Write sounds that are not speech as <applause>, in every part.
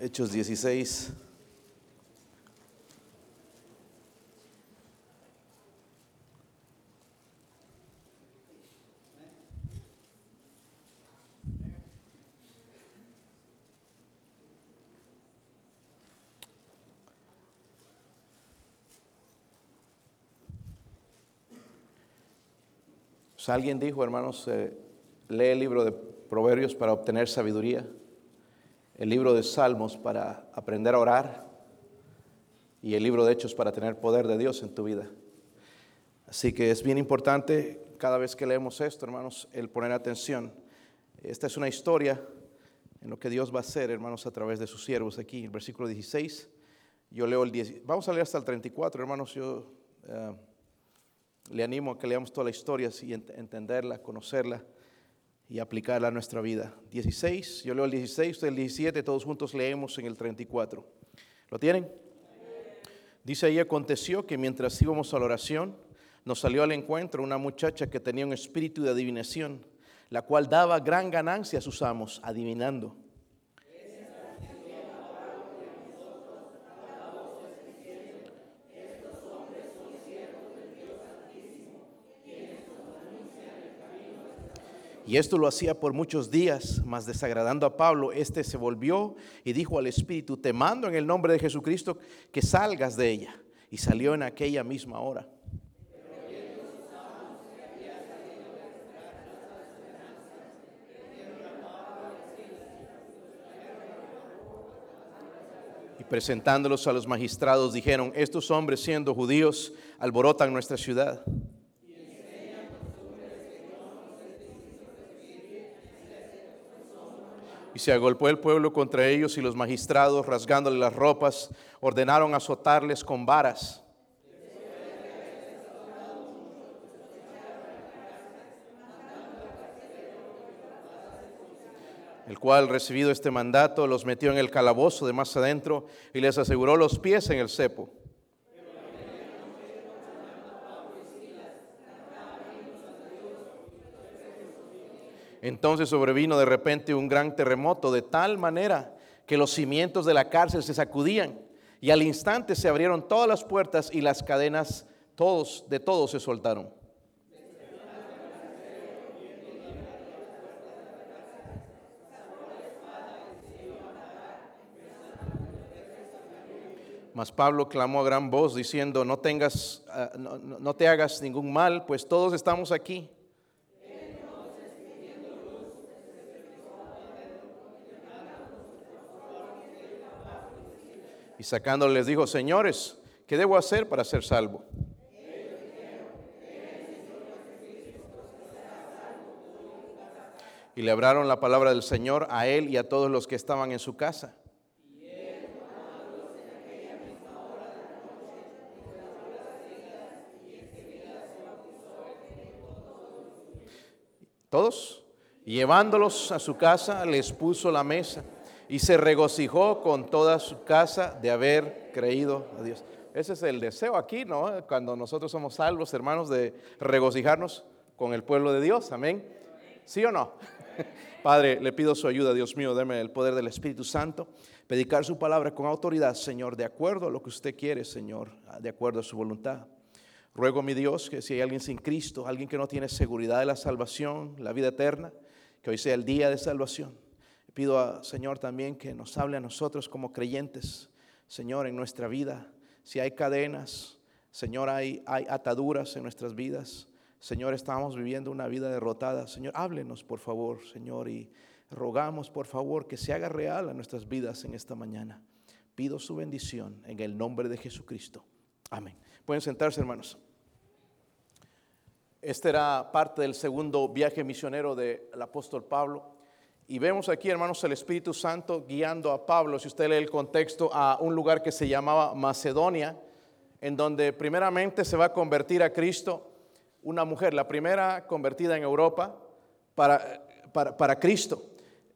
Hechos 16. Pues alguien dijo, hermanos, eh, lee el libro de Proverbios para obtener sabiduría, el libro de Salmos para aprender a orar y el libro de Hechos para tener poder de Dios en tu vida. Así que es bien importante cada vez que leemos esto, hermanos, el poner atención. Esta es una historia en lo que Dios va a hacer, hermanos, a través de sus siervos aquí, el versículo 16. Yo leo el 10, vamos a leer hasta el 34, hermanos, yo eh, le animo a que leamos toda la historia y entenderla, conocerla y aplicarla a nuestra vida. 16, yo leo el 16, usted el 17, todos juntos leemos en el 34. ¿Lo tienen? Dice ahí, aconteció que mientras íbamos a la oración, nos salió al encuentro una muchacha que tenía un espíritu de adivinación, la cual daba gran ganancia a sus amos, adivinando. Y esto lo hacía por muchos días, mas desagradando a Pablo, este se volvió y dijo al Espíritu, te mando en el nombre de Jesucristo que salgas de ella. Y salió en aquella misma hora. Y presentándolos a los magistrados dijeron, estos hombres siendo judíos alborotan nuestra ciudad Y se agolpó el pueblo contra ellos y los magistrados, rasgándole las ropas, ordenaron azotarles con varas. el cual recibido este mandato los metió en el calabozo de más adentro y les aseguró los pies en el cepo. Entonces sobrevino de repente un gran terremoto de tal manera que los cimientos de la cárcel se sacudían y al instante se abrieron todas las puertas y las cadenas todos de todos se soltaron. Mas Pablo clamó a gran voz diciendo, no tengas, ah, no te hagas ningún mal, pues todos estamos aquí. Y sacándole les dijo, señores, ¿qué debo hacer para ser salvo? Y le hablaron la palabra del Señor a él y a todos los que estaban en su casa. Todos, llevándolos a su casa, les puso la mesa y se regocijó con toda su casa de haber creído a Dios. Ese es el deseo aquí, ¿no? Cuando nosotros somos salvos, hermanos, de regocijarnos con el pueblo de Dios. Amén. ¿Sí o no? <laughs> Padre, le pido su ayuda, Dios mío, deme el poder del Espíritu Santo, predicar su palabra con autoridad, Señor, de acuerdo a lo que usted quiere, Señor, de acuerdo a su voluntad. Ruego, mi Dios, que si hay alguien sin Cristo, alguien que no tiene seguridad de la salvación, la vida eterna, que hoy sea el día de salvación Pido, a, Señor, también que nos hable a nosotros como creyentes, Señor, en nuestra vida. Si hay cadenas, Señor, hay, hay ataduras en nuestras vidas. Señor, estamos viviendo una vida derrotada. Señor, háblenos, por favor, Señor, y rogamos, por favor, que se haga real a nuestras vidas en esta mañana. Pido su bendición en el nombre de Jesucristo. Amén. Pueden sentarse, hermanos. Este era parte del segundo viaje misionero del apóstol Pablo. Y vemos aquí, hermanos, el Espíritu Santo guiando a Pablo, si usted lee el contexto, a un lugar que se llamaba Macedonia, en donde primeramente se va a convertir a Cristo una mujer, la primera convertida en Europa para, para, Cristo.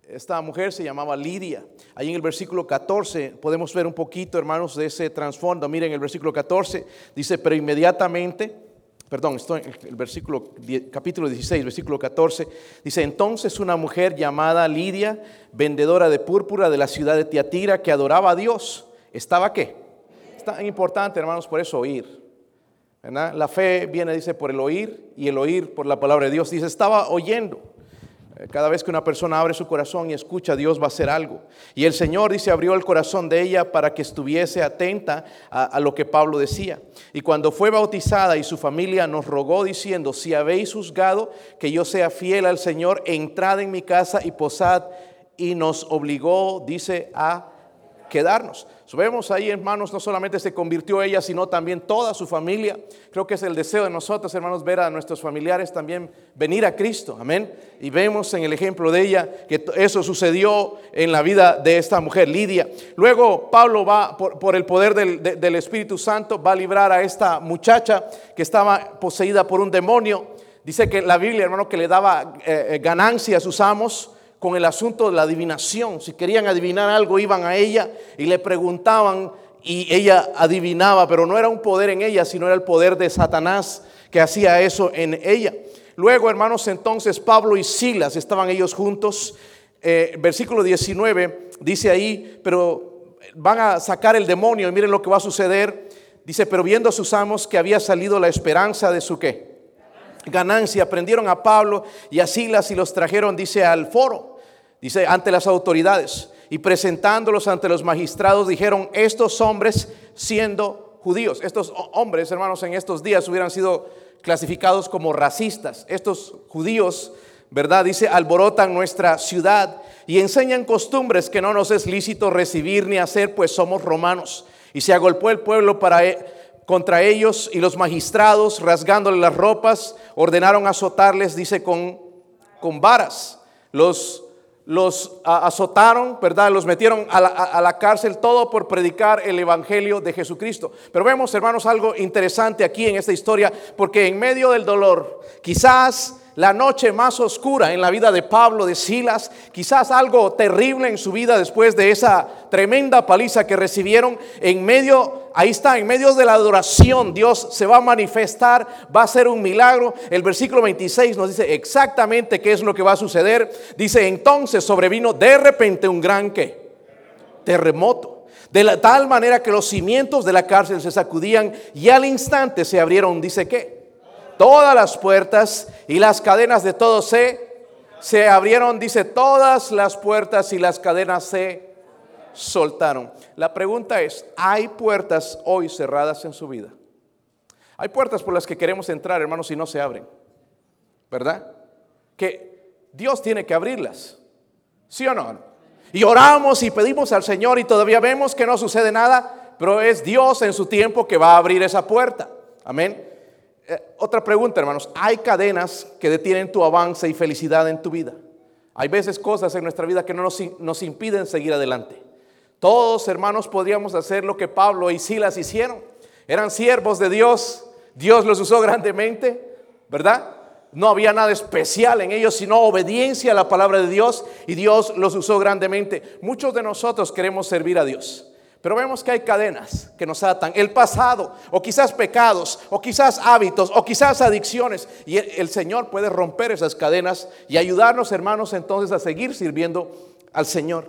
Esta mujer se llamaba Lidia. Ahí en el versículo 14 podemos ver un poquito, hermanos, de ese trasfondo. Miren el versículo 14, dice, pero inmediatamente perdón, estoy en el versículo, capítulo 16, versículo 14, dice, entonces una mujer llamada Lidia, vendedora de púrpura de la ciudad de Tiatira, que adoraba a Dios, ¿estaba qué? Es tan importante, hermanos, por eso oír. La fe viene, dice, por el oír y el oír por la palabra de Dios. Dice, estaba oyendo. Cada vez que una persona abre su corazón y escucha, Dios va a hacer algo. Y el Señor dice, abrió el corazón de ella para que estuviese atenta a, lo que Pablo decía. Y cuando fue bautizada y su familia nos rogó diciendo, si habéis juzgado que yo sea fiel al Señor, entrad en mi casa y posad. Y nos obligó, dice, a quedarnos. vemos ahí, hermanos, no solamente se convirtió ella, sino también toda su familia. Creo que es el deseo de nosotros, hermanos, ver a nuestros familiares también venir a Cristo. Amén. Y vemos en el ejemplo de ella que eso sucedió en la vida de esta mujer, Lidia. Luego Pablo va, por, el poder del, Espíritu Santo, va a librar a esta muchacha que estaba poseída por un demonio. Dice que la Biblia, hermano, que le daba eh, eh, ganancia a sus amos con el asunto de la adivinación. Si querían adivinar algo, iban a ella y le preguntaban y ella adivinaba, pero no era un poder en ella, sino era el poder de Satanás que hacía eso en ella. Luego, hermanos, entonces Pablo y Silas estaban ellos juntos. Eh, versículo 19 dice ahí, pero van a sacar el demonio y miren lo que va a suceder. Dice, pero viendo a sus amos que había salido la esperanza de su qué? Ganancia, prendieron a Pablo y a Silas y los trajeron, dice, al foro Dice, ante las autoridades y presentándolos ante los magistrados, dijeron, estos hombres siendo judíos, estos hombres, hermanos, en estos días hubieran sido clasificados como racistas. Estos judíos, ¿verdad? Dice, alborotan nuestra ciudad y enseñan costumbres que no nos es lícito recibir ni hacer, pues somos romanos. Y se agolpó el pueblo para, e, contra ellos y los magistrados, rasgándole las ropas, ordenaron azotarles, dice, con, con varas. Los los azotaron, ¿verdad? Los metieron a la, a la, cárcel, todo por predicar el Evangelio de Jesucristo. Pero vemos, hermanos, algo interesante aquí en esta historia, porque en medio del dolor, quizás la noche más oscura en la vida de Pablo, de Silas, quizás algo terrible en su vida después de esa tremenda paliza que recibieron. En medio, ahí está, en medio de la adoración, Dios se va a manifestar, va a ser un milagro. El versículo 26 nos dice exactamente qué es lo que va a suceder. Dice, entonces sobrevino de repente un gran ¿qué? terremoto. De tal manera que los cimientos de la cárcel se sacudían y al instante se abrieron, dice qué? todas las puertas y las cadenas de todos se, se abrieron, dice, todas las puertas y las cadenas se soltaron. La pregunta es, ¿hay puertas hoy cerradas en su vida? Hay puertas por las que queremos entrar, hermanos, y no se abren, ¿verdad? Que Dios tiene que abrirlas, ¿sí o no? Y oramos y pedimos al Señor y todavía vemos que no sucede nada, pero es Dios en su tiempo que va a abrir esa puerta. Amén. Eh, otra pregunta, hermanos. Hay cadenas que detienen tu avance y felicidad en tu vida. Hay veces cosas en nuestra vida que no nos, nos impiden seguir adelante. Todos, hermanos, podríamos hacer lo que Pablo y Silas hicieron. Eran siervos de Dios. Dios los usó grandemente, ¿verdad? No había nada especial en ellos, sino obediencia a la palabra de Dios y Dios los usó grandemente. Muchos de nosotros queremos servir a Dios. Pero vemos que hay cadenas que nos atan, el pasado, o quizás pecados, o quizás hábitos, o quizás adicciones. Y el, Señor puede romper esas cadenas y ayudarnos, hermanos, entonces a seguir sirviendo al Señor.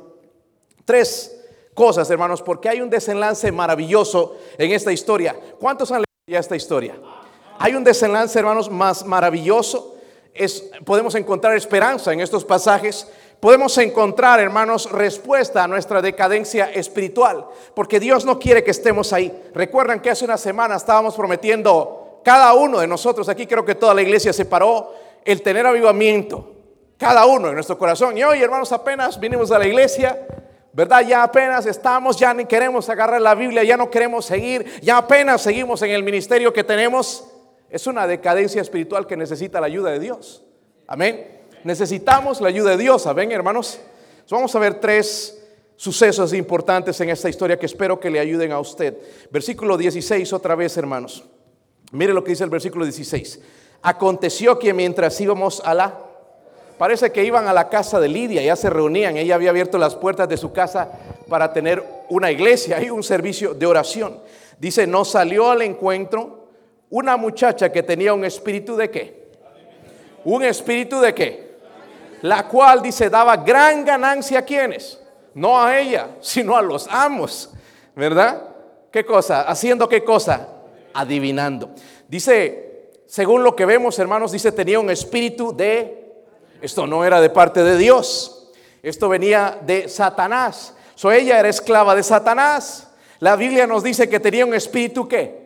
Tres cosas, hermanos, porque hay un desenlace maravilloso en esta historia. ¿Cuántos han leído ya esta historia? Hay un desenlace, hermanos, más maravilloso. Es, podemos encontrar esperanza en estos pasajes podemos encontrar, hermanos, respuesta a nuestra decadencia espiritual, porque Dios no quiere que estemos ahí. Recuerdan que hace una semana estábamos prometiendo, cada uno de nosotros, aquí creo que toda la iglesia se paró, el tener avivamiento, cada uno en nuestro corazón. Y hoy, hermanos, apenas vinimos a la iglesia, ¿verdad? Ya apenas estamos, ya ni queremos agarrar la Biblia, ya no queremos seguir, ya apenas seguimos en el ministerio que tenemos. Es una decadencia espiritual que necesita la ayuda de Dios. Amén necesitamos la ayuda de Dios, ¿saben, hermanos? vamos a ver tres sucesos importantes en esta historia que espero que le ayuden a usted. Versículo 16 otra vez, hermanos. Mire lo que dice el versículo 16. Aconteció que mientras íbamos a la... Parece que iban a la casa de Lidia, ya se reunían, ella había abierto las puertas de su casa para tener una iglesia y un servicio de oración. Dice, nos salió al encuentro una muchacha que tenía un espíritu de qué? Un espíritu de qué? La cual dice daba gran ganancia a quienes, no a ella, sino a los amos, ¿verdad? ¿Qué cosa? Haciendo qué cosa? Adivinando. Dice, según lo que vemos, hermanos, dice tenía un espíritu de esto no era de parte de Dios. Esto venía de Satanás. So ella era esclava de Satanás. La Biblia nos dice que tenía un espíritu que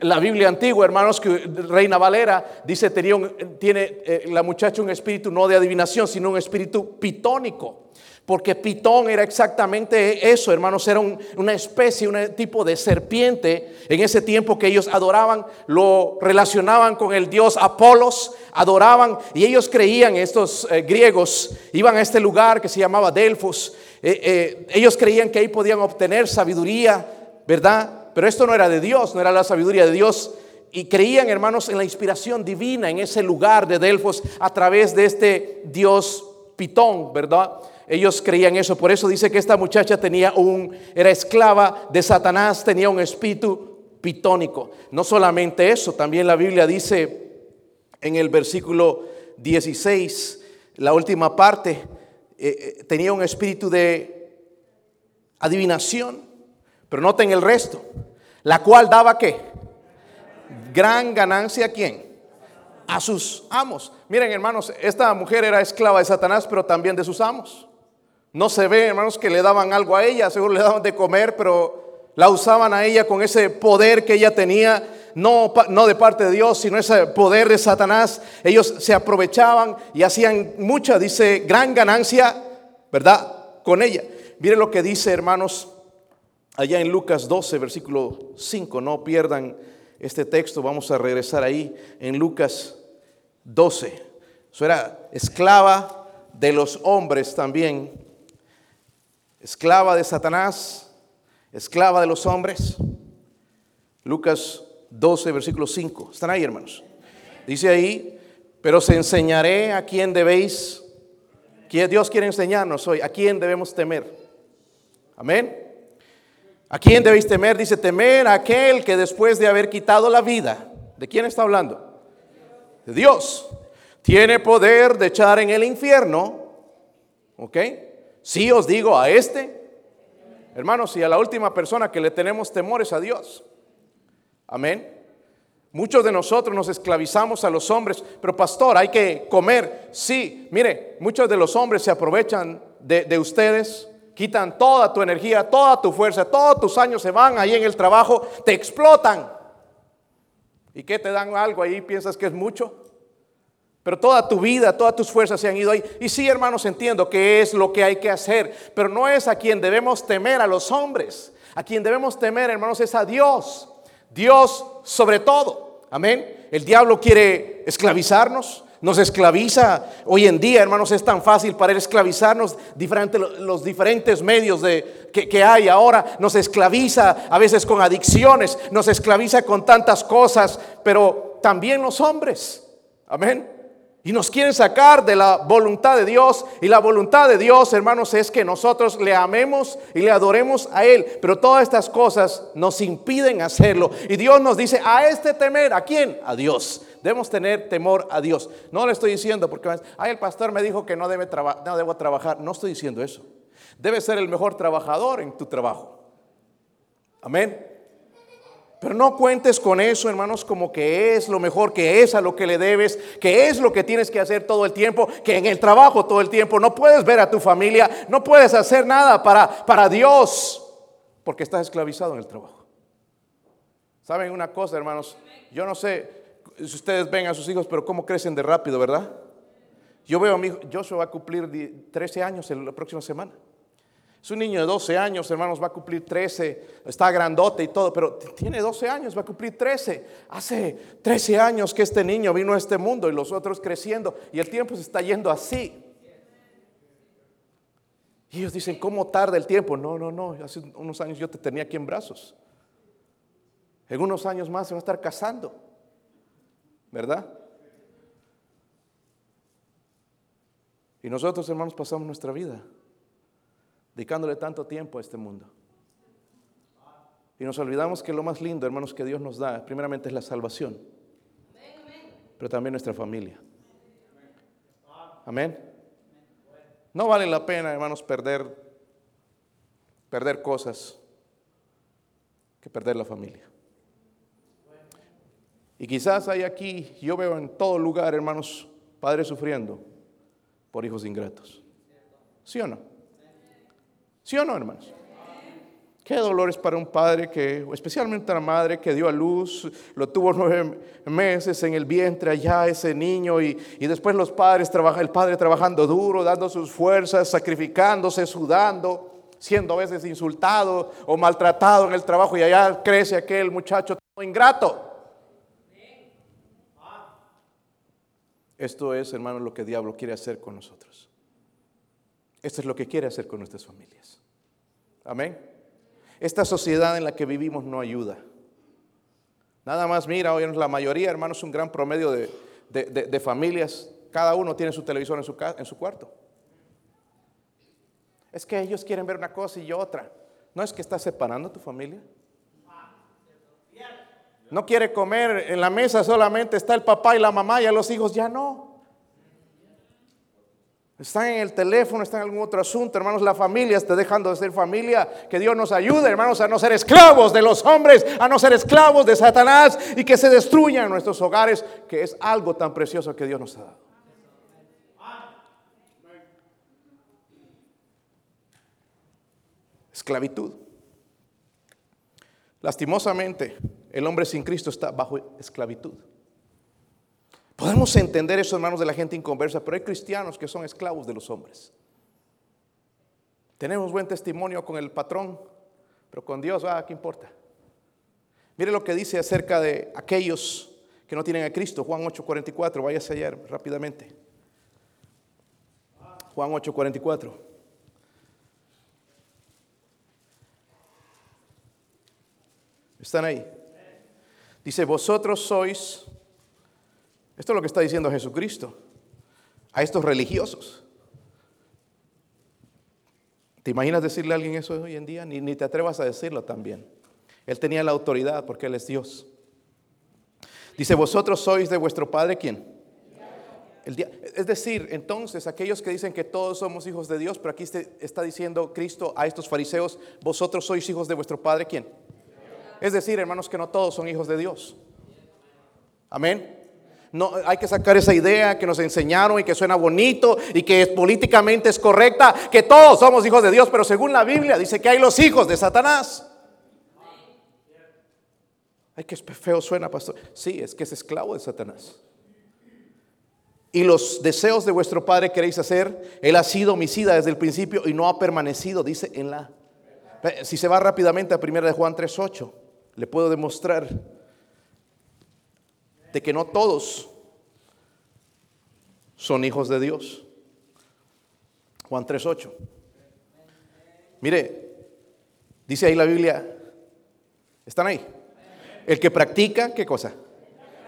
la Biblia antigua, hermanos, que Reina Valera dice tenía tiene eh, la muchacha un espíritu no de adivinación, sino un espíritu pitónico. Porque Pitón era exactamente eso, hermanos, era una especie, un tipo de serpiente en ese tiempo que ellos adoraban, lo relacionaban con el dios Apolos, adoraban y ellos creían, estos eh, griegos iban a este lugar que se llamaba Delfos, eh, eh, ellos creían que ahí podían obtener sabiduría, ¿verdad? Pero esto no era de Dios, no era la sabiduría de Dios. Y creían, hermanos, en la inspiración divina en ese lugar de Delfos a través de este dios Pitón, ¿verdad? Ellos creían eso, por eso dice que esta muchacha tenía un, era esclava de Satanás, tenía un espíritu pitónico. No solamente eso, también la Biblia dice en el versículo 16, la última parte, eh, eh, tenía un espíritu de adivinación, pero noten el resto, la cual daba qué? Gran ganancia a quién? A sus amos. Miren hermanos, esta mujer era esclava de Satanás, pero también de sus amos. No se ve, hermanos, que le daban algo a ella, seguro le daban de comer, pero la usaban a ella con ese poder que ella tenía, no, no de parte de Dios, sino ese poder de Satanás. Ellos se aprovechaban y hacían mucha, dice, gran ganancia, ¿verdad? Con ella. Miren lo que dice, hermanos, allá en Lucas 12, versículo 5, no pierdan este texto, vamos a regresar ahí en Lucas 12. Eso era esclava de los hombres también esclava de Satanás, esclava de los hombres. Lucas 12, versículo 5. ¿Están ahí, hermanos? Dice ahí, pero os enseñaré a quién debéis, que Dios quiere enseñarnos hoy, a quién debemos temer. Amén. ¿A quién debéis temer? Dice, temer a aquel que después de haber quitado la vida, ¿de quién está hablando? De Dios. Tiene poder de echar en el infierno, ¿ok? Si os digo a este, hermanos, y a la última persona que le tenemos temores a Dios. Amén. Muchos de nosotros nos esclavizamos a los hombres, pero pastor, hay que comer. Sí, mire, muchos de los hombres se aprovechan de, de, ustedes, quitan toda tu energía, toda tu fuerza, todos tus años se van ahí en el trabajo, te explotan. ¿Y qué te dan algo ahí? ¿Piensas que es mucho? Pero toda tu vida, todas tus fuerzas se han ido ahí. Y sí, hermanos, entiendo que es lo que hay que hacer. Pero no es a quien debemos temer, a los hombres. A quien debemos temer, hermanos, es a Dios. Dios sobre todo. Amén. El diablo quiere esclavizarnos. Nos esclaviza. Hoy en día, hermanos, es tan fácil para esclavizarnos. Diferente, los diferentes medios de, que, que hay ahora. Nos esclaviza a veces con adicciones. Nos esclaviza con tantas cosas. Pero también los hombres. Amén. Y nos quieren sacar de la voluntad de Dios. Y la voluntad de Dios, hermanos, es que nosotros le amemos y le adoremos a Él. Pero todas estas cosas nos impiden hacerlo. Y Dios nos dice, a este temer, ¿a quién? A Dios. Debemos tener temor a Dios. No le estoy diciendo porque, ay, el pastor me dijo que no, debe no debo trabajar. No estoy diciendo eso. Debe ser el mejor trabajador en tu trabajo. Amén. Pero no cuentes con eso, hermanos, como que es lo mejor, que es a lo que le debes, que es lo que tienes que hacer todo el tiempo, que en el trabajo todo el tiempo no puedes ver a tu familia, no puedes hacer nada para, para Dios, porque estás esclavizado en el trabajo. ¿Saben una cosa, hermanos? Yo no sé si ustedes ven a sus hijos, pero cómo crecen de rápido, ¿verdad? Yo veo a mi hijo, Joshua va a cumplir 13 años la próxima semana. Es un niño de 12 años, hermanos, va a cumplir 13, está grandote y todo, pero tiene 12 años, va a cumplir 13. Hace 13 años que este niño vino a este mundo y los otros creciendo y el tiempo se está yendo así. Y ellos dicen, ¿cómo tarda el tiempo? No, no, no, hace unos años yo te tenía aquí en brazos. En unos años más se va a estar casando, ¿verdad? Y nosotros, hermanos, pasamos nuestra vida dedicándole tanto tiempo a este mundo. Y nos olvidamos que lo más lindo, hermanos, que Dios nos da, primeramente es la salvación, pero también nuestra familia. Amén. No vale la pena, hermanos, perder, perder cosas que perder la familia. Y quizás hay aquí, yo veo en todo lugar, hermanos, padres sufriendo por hijos ingratos. ¿Sí o no? ¿Sí o no, hermanos? Qué dolores para un padre que, especialmente una madre que dio a luz, lo tuvo nueve meses en el vientre allá ese niño y, después los padres, el padre trabajando duro, dando sus fuerzas, sacrificándose, sudando, siendo a veces insultado o maltratado en el trabajo y allá crece aquel muchacho todo ingrato. Esto es, hermano, lo que el diablo quiere hacer con nosotros. Esto es lo que quiere hacer con nuestras familias. Amén. Esta sociedad en la que vivimos no ayuda. Nada más mira, hoy la mayoría, hermanos, un gran promedio de, familias, cada uno tiene su televisor en su, en su cuarto. Es que ellos quieren ver una cosa y otra. ¿No es que estás separando a tu familia? No quiere comer en la mesa, solamente está el papá y la mamá y a los hijos ya no. Están en el teléfono, están en algún otro asunto, hermanos. La familia está dejando de ser familia. Que Dios nos ayude, hermanos, a no ser esclavos de los hombres, a no ser esclavos de Satanás y que se destruyan nuestros hogares, que es algo tan precioso que Dios nos ha dado. Esclavitud. Lastimosamente, el hombre sin Cristo está bajo esclavitud. Podemos entender eso, hermanos, de la gente inconversa, pero hay cristianos que son esclavos de los hombres. Tenemos buen testimonio con el patrón, pero con Dios, ah, ¿qué importa? Mire lo que dice acerca de aquellos que no tienen a Cristo, Juan 8:44, váyase ayer rápidamente. Juan 8:44. ¿Están ahí? Dice, vosotros sois esto es lo que está diciendo Jesucristo a estos religiosos. ¿Te imaginas decirle a alguien eso hoy en día? Ni, te atrevas a decirlo también. Él tenía la autoridad porque Él es Dios. Dice, vosotros sois de vuestro Padre, ¿quién? El es decir, entonces aquellos que dicen que todos somos hijos de Dios, pero aquí está diciendo Cristo a estos fariseos, vosotros sois hijos de vuestro Padre, ¿quién? Es decir, hermanos, que no todos son hijos de Dios. Amén. No, hay que sacar esa idea que nos enseñaron y que suena bonito y que políticamente es correcta, que todos somos hijos de Dios, pero según la Biblia dice que hay los hijos de Satanás. Ay, que feo suena, pastor. Sí, es que es esclavo de Satanás. Y los deseos de vuestro padre queréis hacer, él ha sido homicida desde el principio y no ha permanecido, dice en la... Si se va rápidamente a 1 de Juan 3.8, le puedo demostrar de que no todos son hijos de Dios. Juan 3.8. Mire, dice ahí la Biblia, ¿están ahí? El que practica, ¿qué cosa?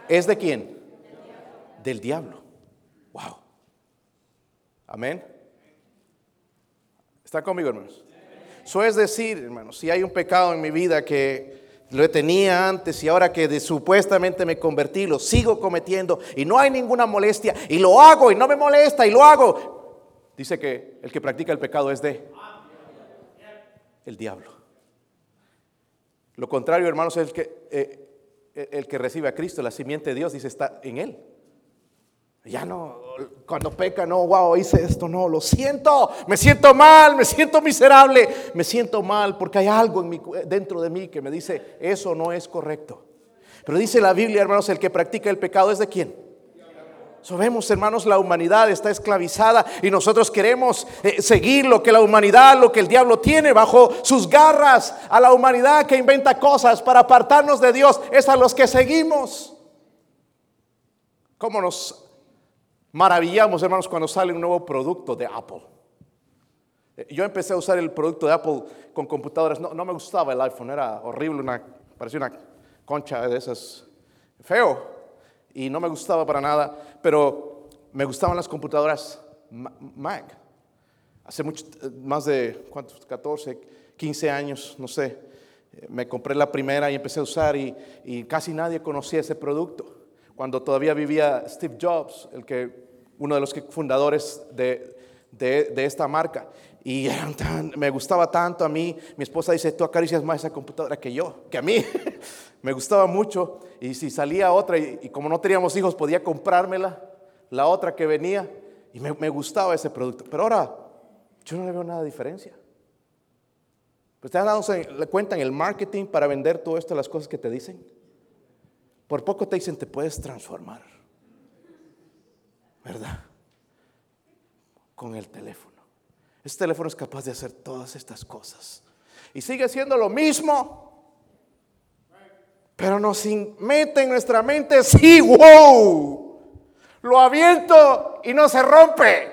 ¿Es de quién? Del diablo. Wow. Amén. ¿Está conmigo, hermanos? Eso es decir, hermanos, si hay un pecado en mi vida que lo tenía antes y ahora que supuestamente me convertí, lo sigo cometiendo y no hay ninguna molestia y lo hago y no me molesta y lo hago. Dice que el que practica el pecado es de el diablo. Lo contrario, hermanos, es el que, eh, el que recibe a Cristo, la simiente de Dios, dice, está en él. Ya no, cuando peca, no, wow, hice esto, no, lo siento, me siento mal, me siento miserable, me siento mal porque hay algo en dentro de mí que me dice, eso no es correcto. Pero dice la Biblia, hermanos, el que practica el pecado es de quién. Sabemos, hermanos, la humanidad está esclavizada y nosotros queremos eh, seguir lo que la humanidad, lo que el diablo tiene bajo sus garras. A la humanidad que inventa cosas para apartarnos de Dios, es a los que seguimos. ¿Cómo nos maravillamos, hermanos, cuando sale un nuevo producto de Apple. Eh, yo empecé a usar el producto de Apple con computadoras. No, me gustaba el iPhone, era horrible, parecía una concha de esas, feo. Y no me gustaba para nada, pero me gustaban las computadoras Mac. Hace mucho, más de, ¿cuántos? 14, 15 años, no sé. Me compré la primera y empecé a usar y casi nadie conocía ese producto. Cuando todavía vivía Steve Jobs, el que, uno de los fundadores de, de, de esta marca. Y me gustaba tanto a mí. Mi esposa dice, tú acaricias más esa computadora que yo, que a mí. <laughs> me gustaba mucho. Y si salía otra, y, como no teníamos hijos, podía comprármela, la otra que venía. Y me, me gustaba ese producto. Pero ahora, yo no le veo nada de diferencia. Pues te dado cuenta en el marketing para vender todo esto, las cosas que te dicen. Por poco te dicen, te puedes transformar. ¿Verdad? Con el teléfono. Este teléfono es capaz de hacer todas estas cosas. Y sigue siendo lo mismo. Pero nos mete en nuestra mente, sí, wow. Lo aviento y no se rompe.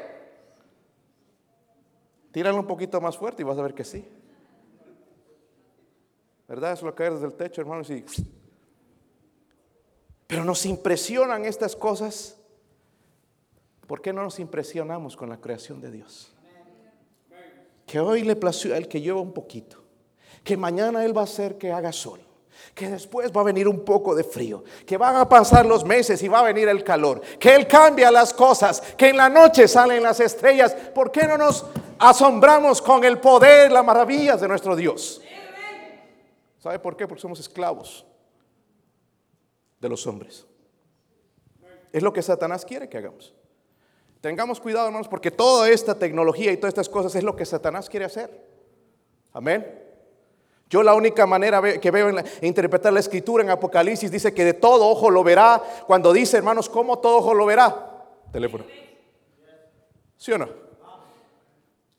Tíralo un poquito más fuerte y vas a ver que sí. ¿Verdad? Eso lo caer desde el techo, hermanos. Y... Pero nos impresionan estas cosas. ¿Por qué no nos impresionamos con la creación de Dios? Que hoy le plació a Él que llueva un poquito. Que mañana Él va a hacer que haga sol. Que después va a venir un poco de frío. Que van a pasar los meses y va a venir el calor. Que Él cambia las cosas. Que en la noche salen las estrellas. ¿Por qué no nos asombramos con el poder, las maravillas de nuestro Dios? ¿Sabe por qué? Porque somos esclavos de los hombres. Es lo que Satanás quiere que hagamos. Tengamos cuidado, hermanos, porque toda esta tecnología y todas estas cosas es lo que Satanás quiere hacer. Amén. Yo la única manera que veo en interpretar la escritura en Apocalipsis dice que de todo ojo lo verá. Cuando dice, hermanos, ¿cómo todo ojo lo verá? Teléfono. ¿Sí o no?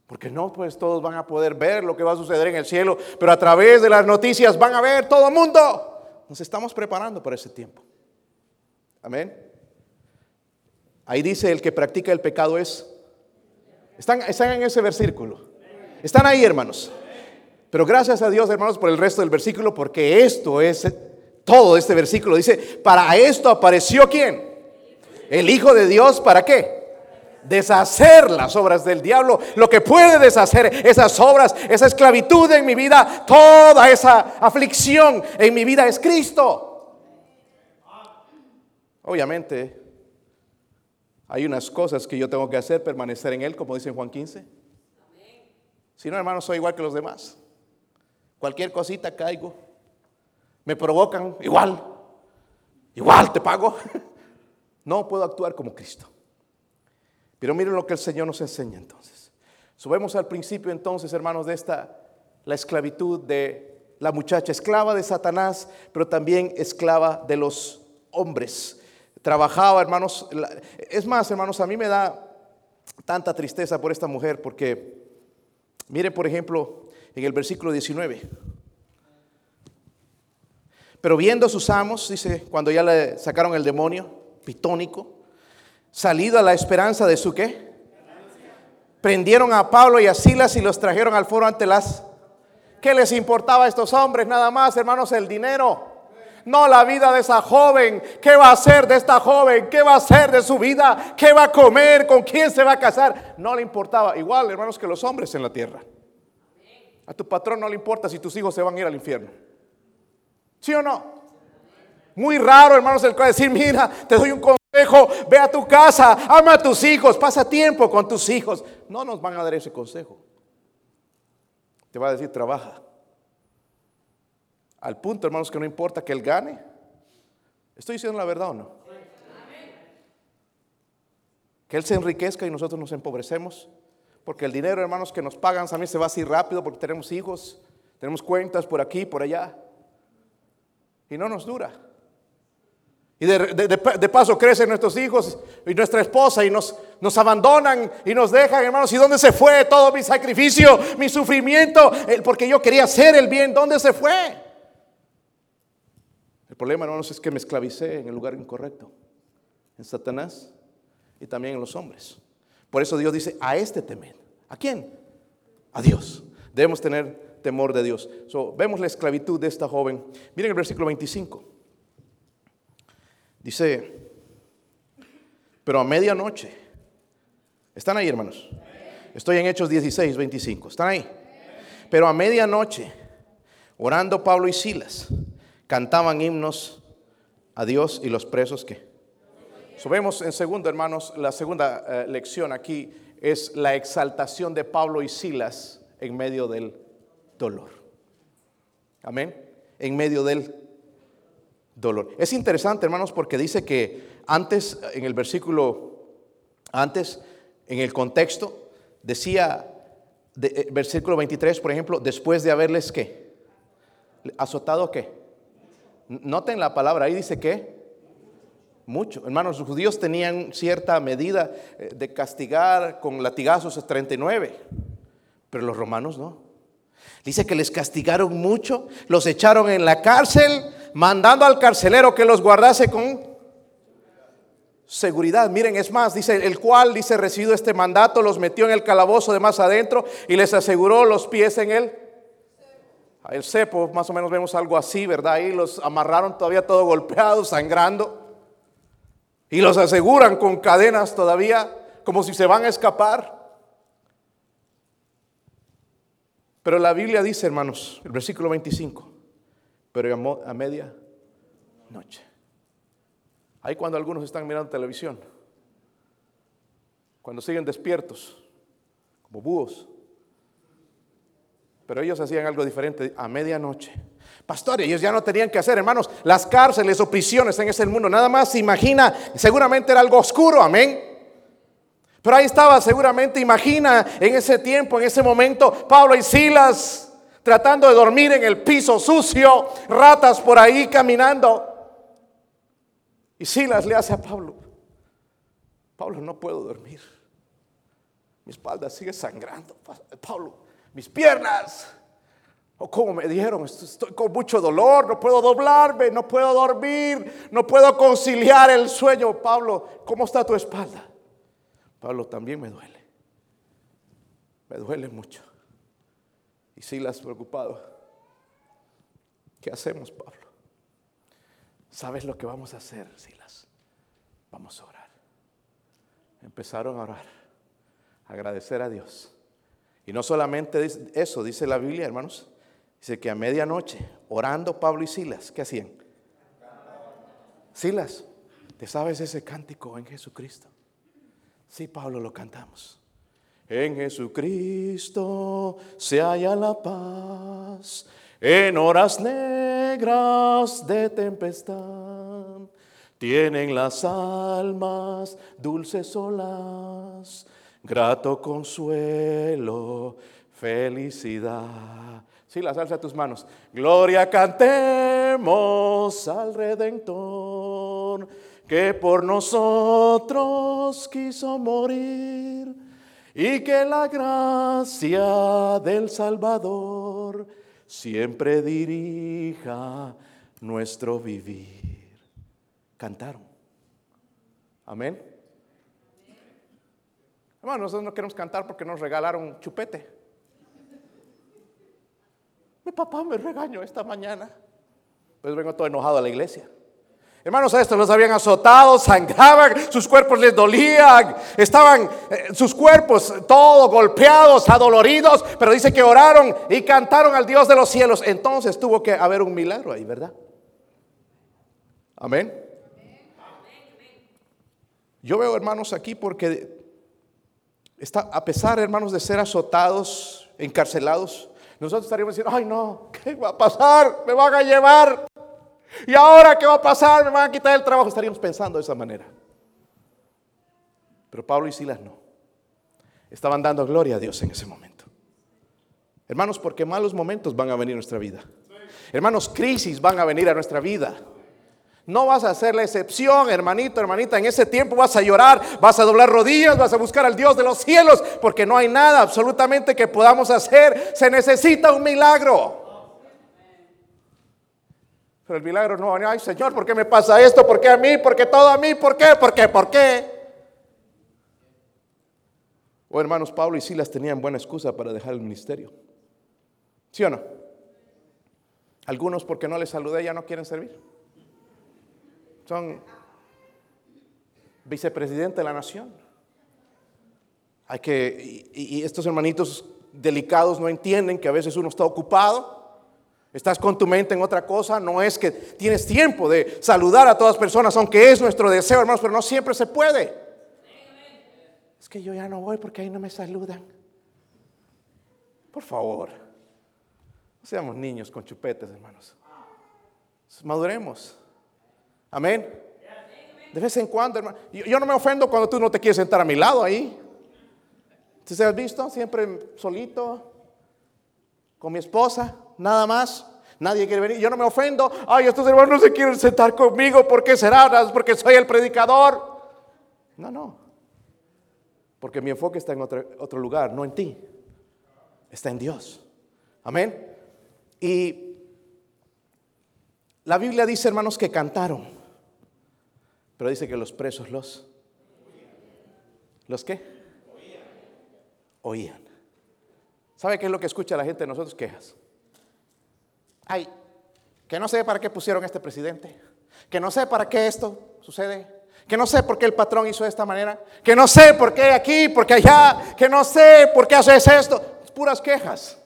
Porque no, pues todos van a poder ver lo que va a suceder en el cielo, pero a través de las noticias van a ver todo el mundo. Nos estamos preparando para ese tiempo. Amén. Ahí dice el que practica el pecado es. Están, están en ese versículo. Están ahí, hermanos. Pero gracias a Dios, hermanos, por el resto del versículo, porque esto es todo este versículo. Dice, para esto apareció quién? El Hijo de Dios, ¿para qué? Deshacer las obras del diablo, lo que puede deshacer esas obras, esa esclavitud en mi vida, toda esa aflicción en mi vida es Cristo. Obviamente, hay unas cosas que yo tengo que hacer, permanecer en Él, como dice Juan 15. Si no, hermano, soy igual que los demás. Cualquier cosita caigo. Me provocan, igual. Igual te pago. <laughs> No puedo actuar como Cristo. Pero miren lo que el Señor nos enseña entonces. Subemos al principio entonces, hermanos, de esta, la esclavitud de la muchacha, esclava de Satanás, pero también esclava de los hombres. Trabajaba, hermanos, es más, hermanos, a mí me da tanta tristeza por esta mujer porque, mire, por ejemplo, en el versículo 19. Pero viendo sus amos, dice, cuando ya le sacaron el demonio pitónico, salido a la esperanza de su qué. Prendieron a Pablo y a Silas y los trajeron al foro ante las... ¿Qué les importaba a estos hombres? Nada más, hermanos, el dinero. No la vida de esa joven. ¿Qué va a hacer de esta joven? ¿Qué va a hacer de su vida? ¿Qué va a comer? ¿Con quién se va a casar? No le importaba. Igual, hermanos, que los hombres en la tierra. A tu patrón no le importa si tus hijos se van a ir al infierno. ¿Sí o no? Muy raro, hermanos, el cual decir, mira, te doy un ve a tu casa, ama a tus hijos, pasa tiempo con tus hijos. No nos van a dar ese consejo. Te va a decir, trabaja. Al punto, hermanos, que no importa que él gane. ¿Estoy diciendo la verdad o no? Que él se enriquezca y nosotros nos empobrecemos. Porque el dinero, hermanos, que nos pagan también se va así rápido porque tenemos hijos, tenemos cuentas por aquí, por allá. Y no nos dura. Y de, paso crecen nuestros hijos y nuestra esposa y nos, nos abandonan y nos dejan, hermanos. ¿Y dónde se fue todo mi sacrificio, mi sufrimiento? Porque yo quería hacer el bien. ¿Dónde se fue? El problema, hermanos, es que me esclavicé en el lugar incorrecto. En Satanás y también en los hombres. Por eso Dios dice, a este temer. ¿A quién? A Dios. Debemos tener temor de Dios. vemos la esclavitud de esta joven. Miren el versículo 25. Dice, pero a medianoche, ¿están ahí hermanos? Estoy en Hechos 16, 25, ¿están ahí? Pero a medianoche, Orando Pablo y Silas, cantaban himnos a Dios y los presos que. Subemos en segundo, hermanos, la segunda eh, lección aquí es la exaltación de Pablo y Silas en medio del dolor. Amén. En medio del dolor. Es interesante, hermanos, porque dice que antes, en el versículo, antes, en el contexto, decía, de, eh, versículo 23, por ejemplo, después de haberles qué? ¿Azotado qué? Noten la palabra, ahí dice que mucho. Hermanos, los judíos tenían cierta medida eh, de castigar con latigazos a 39, pero los romanos no. Dice que les castigaron mucho, los echaron en la cárcel, mandando al carcelero que los guardase con seguridad. Miren, es más, dice, el cual, dice, recibido este mandato, los metió en el calabozo de más adentro y les aseguró los pies en él. El cepo, más o menos vemos algo así, ¿verdad? Ahí los amarraron todavía todo golpeados, sangrando. Y los aseguran con cadenas todavía, como si se van a escapar. Pero la Biblia dice, hermanos, el versículo 25, pero a media noche. Ahí cuando algunos están mirando televisión, cuando siguen despiertos, como búhos. Pero ellos hacían algo diferente a medianoche. Pastor, ellos ya no tenían que hacer, hermanos, las cárceles o prisiones en ese mundo. Nada más imagina, seguramente era algo oscuro, amén. Pero ahí estaba, seguramente, imagina en ese tiempo, en ese momento, Pablo y Silas tratando de dormir en el piso sucio, ratas por ahí caminando. Y Silas le hace a Pablo, Pablo, no puedo dormir. Mi espalda sigue sangrando. Pablo, mis piernas. O como me dijeron, estoy con mucho dolor, no puedo doblarme, no puedo dormir, no puedo conciliar el sueño. Pablo, ¿cómo está tu espalda? Pablo, también me duele. Me duele mucho. Y Silas preocupado. ¿Qué hacemos, Pablo? ¿Sabes lo que vamos a hacer, Silas? Vamos a orar. Empezaron a orar, a agradecer a Dios. Y no solamente eso, dice la Biblia, hermanos. Dice que a medianoche, orando Pablo y Silas, ¿qué hacían? Silas, ¿te sabes ese cántico en Jesucristo? Sí, Pablo, lo cantamos. En Jesucristo se halla la paz, en horas negras de tempestad. Tienen las almas dulces olas, grato consuelo, felicidad. Sí, la salsa a tus manos. Gloria cantemos al Redentor que por nosotros quiso morir y que la gracia del Salvador siempre dirija nuestro vivir. Cantaron. Amén. Hermano, nosotros no queremos cantar porque nos regalaron chupete. Mi papá me regañó esta mañana. Pues vengo todo enojado a la iglesia. Hermanos, a estos los habían azotado, <laughs> sangraban, sus cuerpos les dolían, estaban eh, sus cuerpos todos golpeados, adoloridos, pero dice que oraron y cantaron al Dios de los cielos. Entonces tuvo que haber un milagro ahí, ¿verdad? Amén. Yo veo hermanos aquí porque está, a pesar, hermanos, de ser azotados, encarcelados, nosotros estaríamos diciendo, ay no, ¿qué va a pasar? Me van a llevar. ¿Y ahora qué va a pasar? Me van a quitar el trabajo. Estaríamos pensando de esa manera. Pero Pablo y Silas no. Estaban dando gloria a Dios en ese momento. Hermanos, porque malos momentos van a venir a nuestra vida. Hermanos, crisis van a venir a nuestra vida. No vas a ser la excepción, hermanito, hermanita. En ese tiempo vas a llorar, vas a doblar rodillas, vas a buscar al Dios de los cielos, porque no hay nada absolutamente que podamos hacer. Se necesita un milagro. Pero el milagro no Ay, Señor, ¿por qué me pasa esto? ¿Por qué a mí? ¿Por qué todo a mí? ¿Por qué? ¿Por qué? ¿Por qué? O oh, hermanos, Pablo y Silas tenían buena excusa para dejar el ministerio. ¿Sí o no? Algunos porque no les saludé ya no quieren servir. Son vicepresidente de la nación. Hay que, y estos hermanitos delicados no entienden que a veces uno está ocupado Estás con tu mente en otra cosa, no es que tienes tiempo de saludar a todas las personas, aunque es nuestro deseo, hermanos, pero no siempre se puede. Es que yo ya no voy porque ahí no me saludan. Por favor, no seamos niños con chupetes, hermanos. Maduremos. Amén. De vez en cuando, hermano. Yo, no me ofendo cuando tú no te quieres sentar a mi lado ahí. ¿Te has visto? Siempre solito, con mi esposa, nada más. Nadie quiere venir. Yo no me ofendo. Ay, estos hermanos no se quieren sentar conmigo. ¿Por qué será? Porque soy el predicador. No, no. Porque mi enfoque está en otro, otro lugar, no en ti. Está en Dios. Amén. Y la Biblia dice, hermanos, que cantaron. Pero dice que los presos los... ¿Los qué? Oían. ¿Sabe qué es lo que escucha la gente de nosotros? Quejas. Ay, que no sé para qué pusieron a este presidente. Que no sé para qué esto sucede. Que no sé por qué el patrón hizo de esta manera. Que no sé por qué aquí, por qué allá. Que no sé por qué haces esto. puras quejas.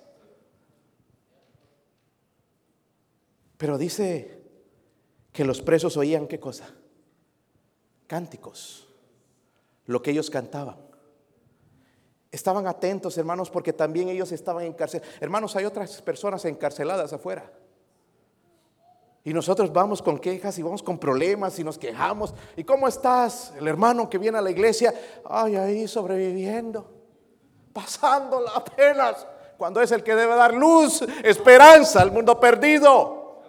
Pero dice que los presos oían qué cosa? Cánticos. Lo que ellos cantaban. Estaban atentos, hermanos, porque también ellos estaban encarcelados. Hermanos, hay otras personas encarceladas afuera. Y nosotros vamos con quejas y vamos con problemas y nos quejamos. ¿Y cómo estás? El hermano que viene a la iglesia, ay, ahí sobreviviendo, pasándola apenas, cuando es el que debe dar luz, esperanza al mundo perdido.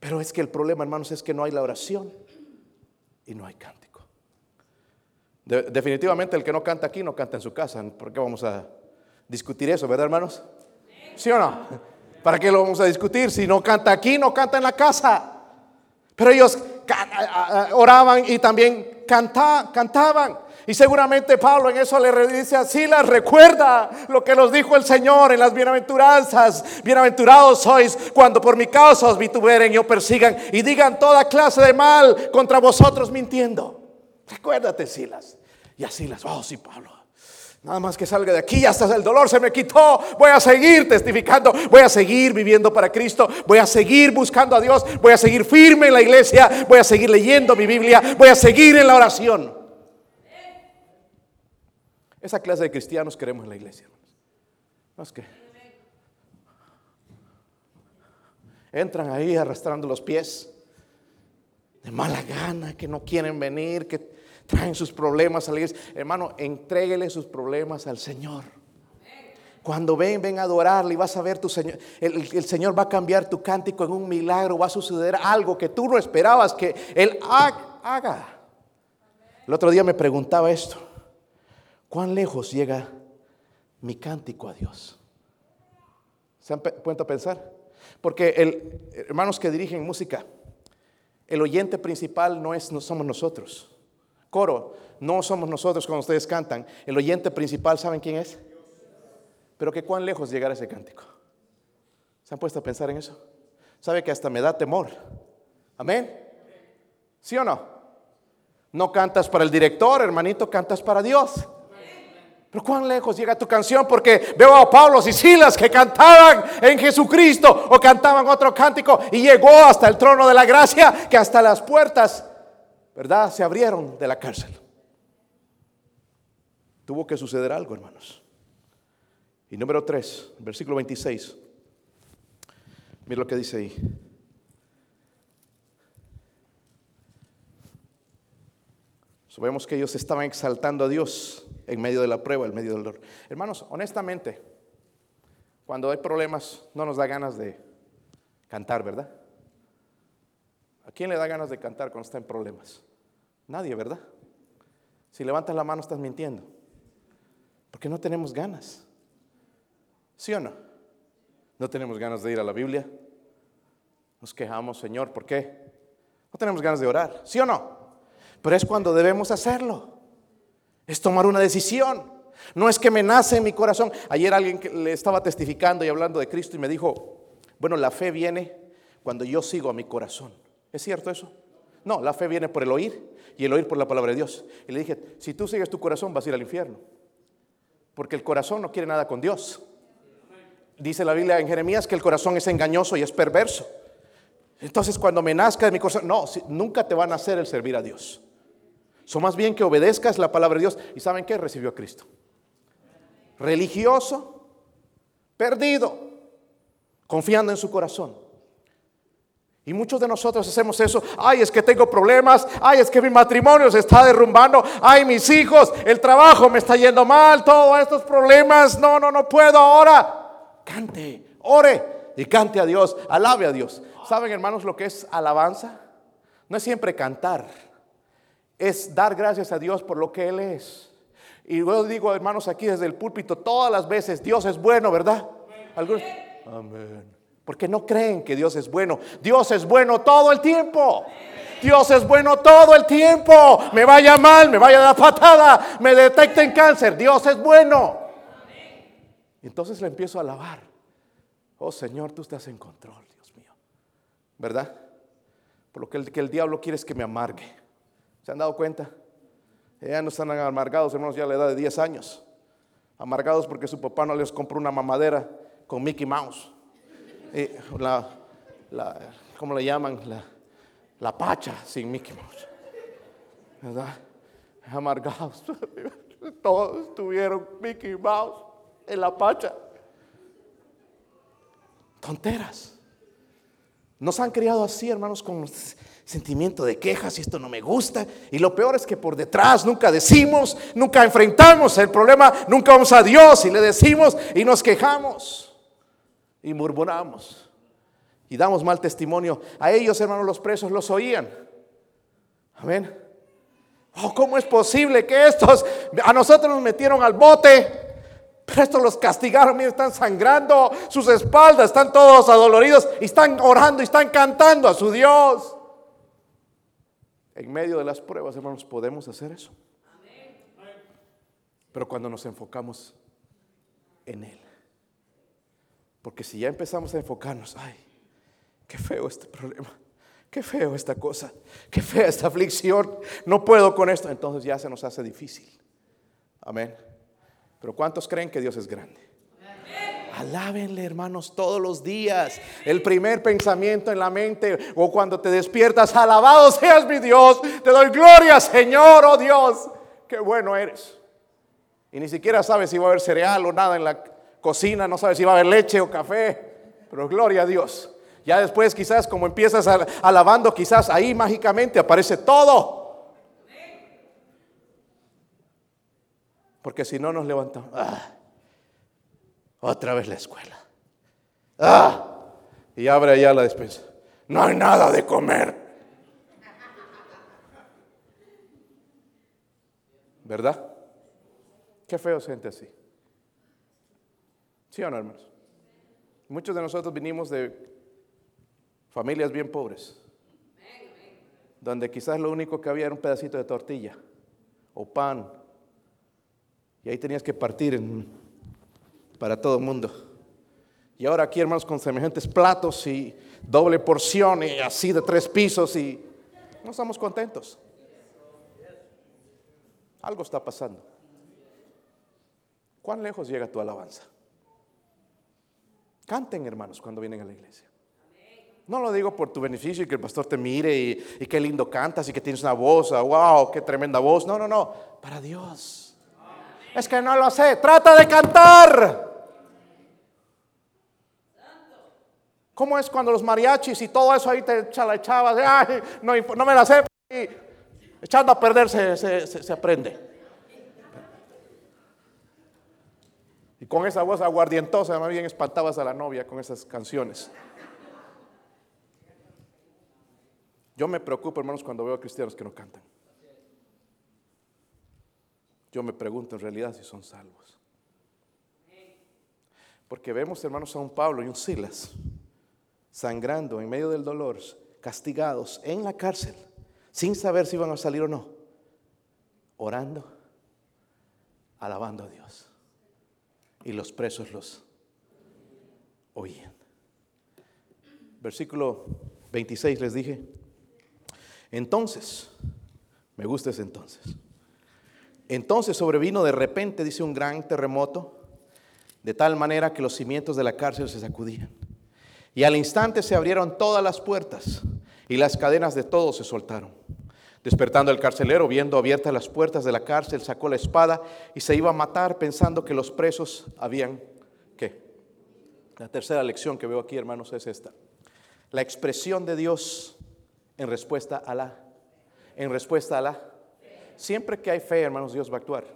Pero es que el problema, hermanos, es que no hay la oración y no hay definitivamente el que no canta aquí no canta en su casa. ¿Por qué vamos a discutir eso, verdad, hermanos? ¿Sí o no? ¿Para qué lo vamos a discutir? Si no canta aquí, no canta en la casa. Pero ellos oraban y también cantaban. Y seguramente Pablo en eso le dice así, las recuerda lo que nos dijo el Señor en las bienaventuranzas. Bienaventurados sois cuando por mi causa os vituberen y os persigan y digan toda clase de mal contra vosotros mintiendo. Recuérdate, Silas. Y a Silas, oh sí, Pablo. Nada más que salga de aquí, hasta el dolor se me quitó. Voy a seguir testificando, voy a seguir viviendo para Cristo, voy a seguir buscando a Dios, voy a seguir firme en la iglesia, voy a seguir leyendo mi Biblia, voy a seguir en la oración. Esa clase de cristianos queremos en la iglesia, No es que entran ahí arrastrando los pies de mala gana, que no quieren venir, que traen sus problemas a la iglesia. Hermano, entréguele sus problemas al Señor. Cuando ven, ven a adorarle y vas a ver tu Señor. El, Señor va a cambiar tu cántico en un milagro. Va a suceder algo que tú no esperabas que Él haga. El otro día me preguntaba esto. ¿Cuán lejos llega mi cántico a Dios? ¿Se han puesto a pensar? Porque el, hermanos que dirigen música, el oyente principal no, es, no somos nosotros coro, no somos nosotros cuando ustedes cantan. El oyente principal, ¿saben quién es? Pero que cuán lejos llegará ese cántico. ¿Se han puesto a pensar en eso? ¿Sabe que hasta me da temor? Amén. ¿Sí o no? No cantas para el director, hermanito, cantas para Dios. Pero cuán lejos llega tu canción porque veo a Pablo y Silas que cantaban en Jesucristo o cantaban otro cántico y llegó hasta el trono de la gracia que hasta las puertas ¿verdad? Se abrieron de la cárcel. Tuvo que suceder algo, hermanos. Y número 3, versículo 26. Mira lo que dice ahí. Sabemos que ellos estaban exaltando a Dios en medio de la prueba, en medio del dolor. Hermanos, honestamente, cuando hay problemas no nos da ganas de cantar, ¿verdad? ¿A quién le da ganas de cantar cuando está en problemas? Nadie, ¿verdad? Si levantas la mano estás mintiendo. Porque no tenemos ganas. ¿Sí o no? No tenemos ganas de ir a la Biblia. Nos quejamos, Señor, ¿por qué? No tenemos ganas de orar. ¿Sí o no? Pero es cuando debemos hacerlo. Es tomar una decisión. No es que me nace en mi corazón. Ayer alguien le estaba testificando y hablando de Cristo y me dijo, bueno, la fe viene cuando yo sigo a mi corazón. ¿Es cierto eso? No, la fe viene por el oír y el oír por la palabra de Dios. Y le dije, si tú sigues tu corazón vas a ir al infierno. Porque el corazón no quiere nada con Dios. dice la Biblia en Jeremías que el corazón es engañoso y es perverso. Entonces cuando me nazca de mi corazón, no, nunca te va a nacer el servir a Dios. Son más bien que obedezcas la palabra de Dios. ¿Y saben qué? Recibió a Cristo. Religioso, perdido, confiando en su corazón. Y muchos de nosotros hacemos eso. Ay, es que tengo problemas. Ay, es que mi matrimonio se está derrumbando. Ay, mis hijos, el trabajo me está yendo mal. Todos estos problemas. No, no, no puedo ahora. Cante, ore y cante a Dios. Alabe a Dios. ¿Saben, hermanos, lo que es alabanza? No es siempre cantar. Es dar gracias a Dios por lo que Él es. Y luego digo, hermanos, aquí desde el púlpito, todas las veces, Dios es bueno, ¿verdad? Algunos, amén. Porque no creen que Dios es bueno. Dios es bueno todo el tiempo. Dios es bueno todo el tiempo. Me vaya mal, me vaya a dar patada, me detecten cáncer. Dios es bueno. entonces le empiezo a alabar. Oh Señor, tú estás en control, Dios mío. ¿Verdad? Por lo que el, que el diablo quiere es que me amargue. ¿Se han dado cuenta? Ya no están amargados, hermanos, ya a la edad de 10 años. Amargados porque su papá no les compró una mamadera con Mickey Mouse. Eh, la, la, ¿cómo le llaman? La, la pacha sin Mickey Mouse. ¿Verdad? Amargados. <laughs> Todos tuvieron Mickey Mouse en la pacha. Tonteras. Nos han criado así, hermanos, con sentimiento de quejas y esto no me gusta. Y lo peor es que por detrás nunca decimos, nunca enfrentamos el problema, nunca vamos a Dios y le decimos y nos quejamos y murmuramos y damos mal testimonio. A ellos, hermanos, los presos los oían. Amén. Oh, ¿cómo es posible que estos a nosotros nos metieron al bote? Pero estos los castigaron, miren, están sangrando sus espaldas, están todos adoloridos y están orando y están cantando a su Dios. En medio de las pruebas, hermanos, podemos hacer eso. Pero cuando nos enfocamos en Él. Porque si ya empezamos a enfocarnos, ay, qué feo este problema, qué feo esta cosa, qué fea esta aflicción, no puedo con esto, entonces ya se nos hace difícil. Amén. Pero ¿cuántos creen que Dios es grande? Alábenle, hermanos, todos los días. El primer pensamiento en la mente o cuando te despiertas, alabado seas mi Dios. Te doy gloria, Señor, oh Dios. Qué bueno eres. Y ni siquiera sabes si va a haber cereal o nada en la cocina, no sabes si va a haber leche o café, pero gloria a Dios. Ya después quizás como empiezas alabando, quizás ahí mágicamente aparece todo. Porque si no nos levantamos, ah, otra vez la escuela. Ah, y abre allá la despensa. No hay nada de comer. ¿Verdad? Qué feo gente así. ¿Sí hermanos? Muchos de nosotros vinimos de familias bien pobres, donde quizás lo único que había era un pedacito de tortilla o pan, y ahí tenías que partir para todo el mundo. Y ahora aquí, hermanos, con semejantes platos y doble porción y así de tres pisos y no estamos contentos. Algo está pasando. ¿Cuán lejos llega tu alabanza? Canten, hermanos, cuando vienen a la iglesia. No lo digo por tu beneficio y que el pastor te mire y, qué lindo cantas y que tienes una voz, wow, qué tremenda voz. No, no, no, para Dios. Es que no lo sé, trata de cantar. ¿Cómo es cuando los mariachis y todo eso ahí te echabas? Ay, no, no me la sé. echando a perder se aprende. Con esa voz aguardientosa, más bien espantabas a la novia con esas canciones. Yo me preocupo, hermanos, cuando veo a cristianos que no cantan. Yo me pregunto en realidad si son salvos. Porque vemos, hermanos, a un Pablo y un Silas sangrando en medio del dolor, castigados en la cárcel, sin saber si iban a salir o no, orando, alabando a Dios y los presos los oían. Versículo 26 les dije, entonces, me gusta ese entonces, entonces sobrevino de repente, dice un gran terremoto, de tal manera que los cimientos de la cárcel se sacudían. Y al instante se abrieron todas las puertas y las cadenas de todos se soltaron. Despertando el carcelero, viendo abiertas las puertas de la cárcel, sacó la espada y se iba a matar pensando que los presos habían, ¿qué? La tercera lección que veo aquí, hermanos, es esta. La expresión de Dios en respuesta a la, en respuesta a la. Siempre que hay fe, hermanos, Dios va a actuar.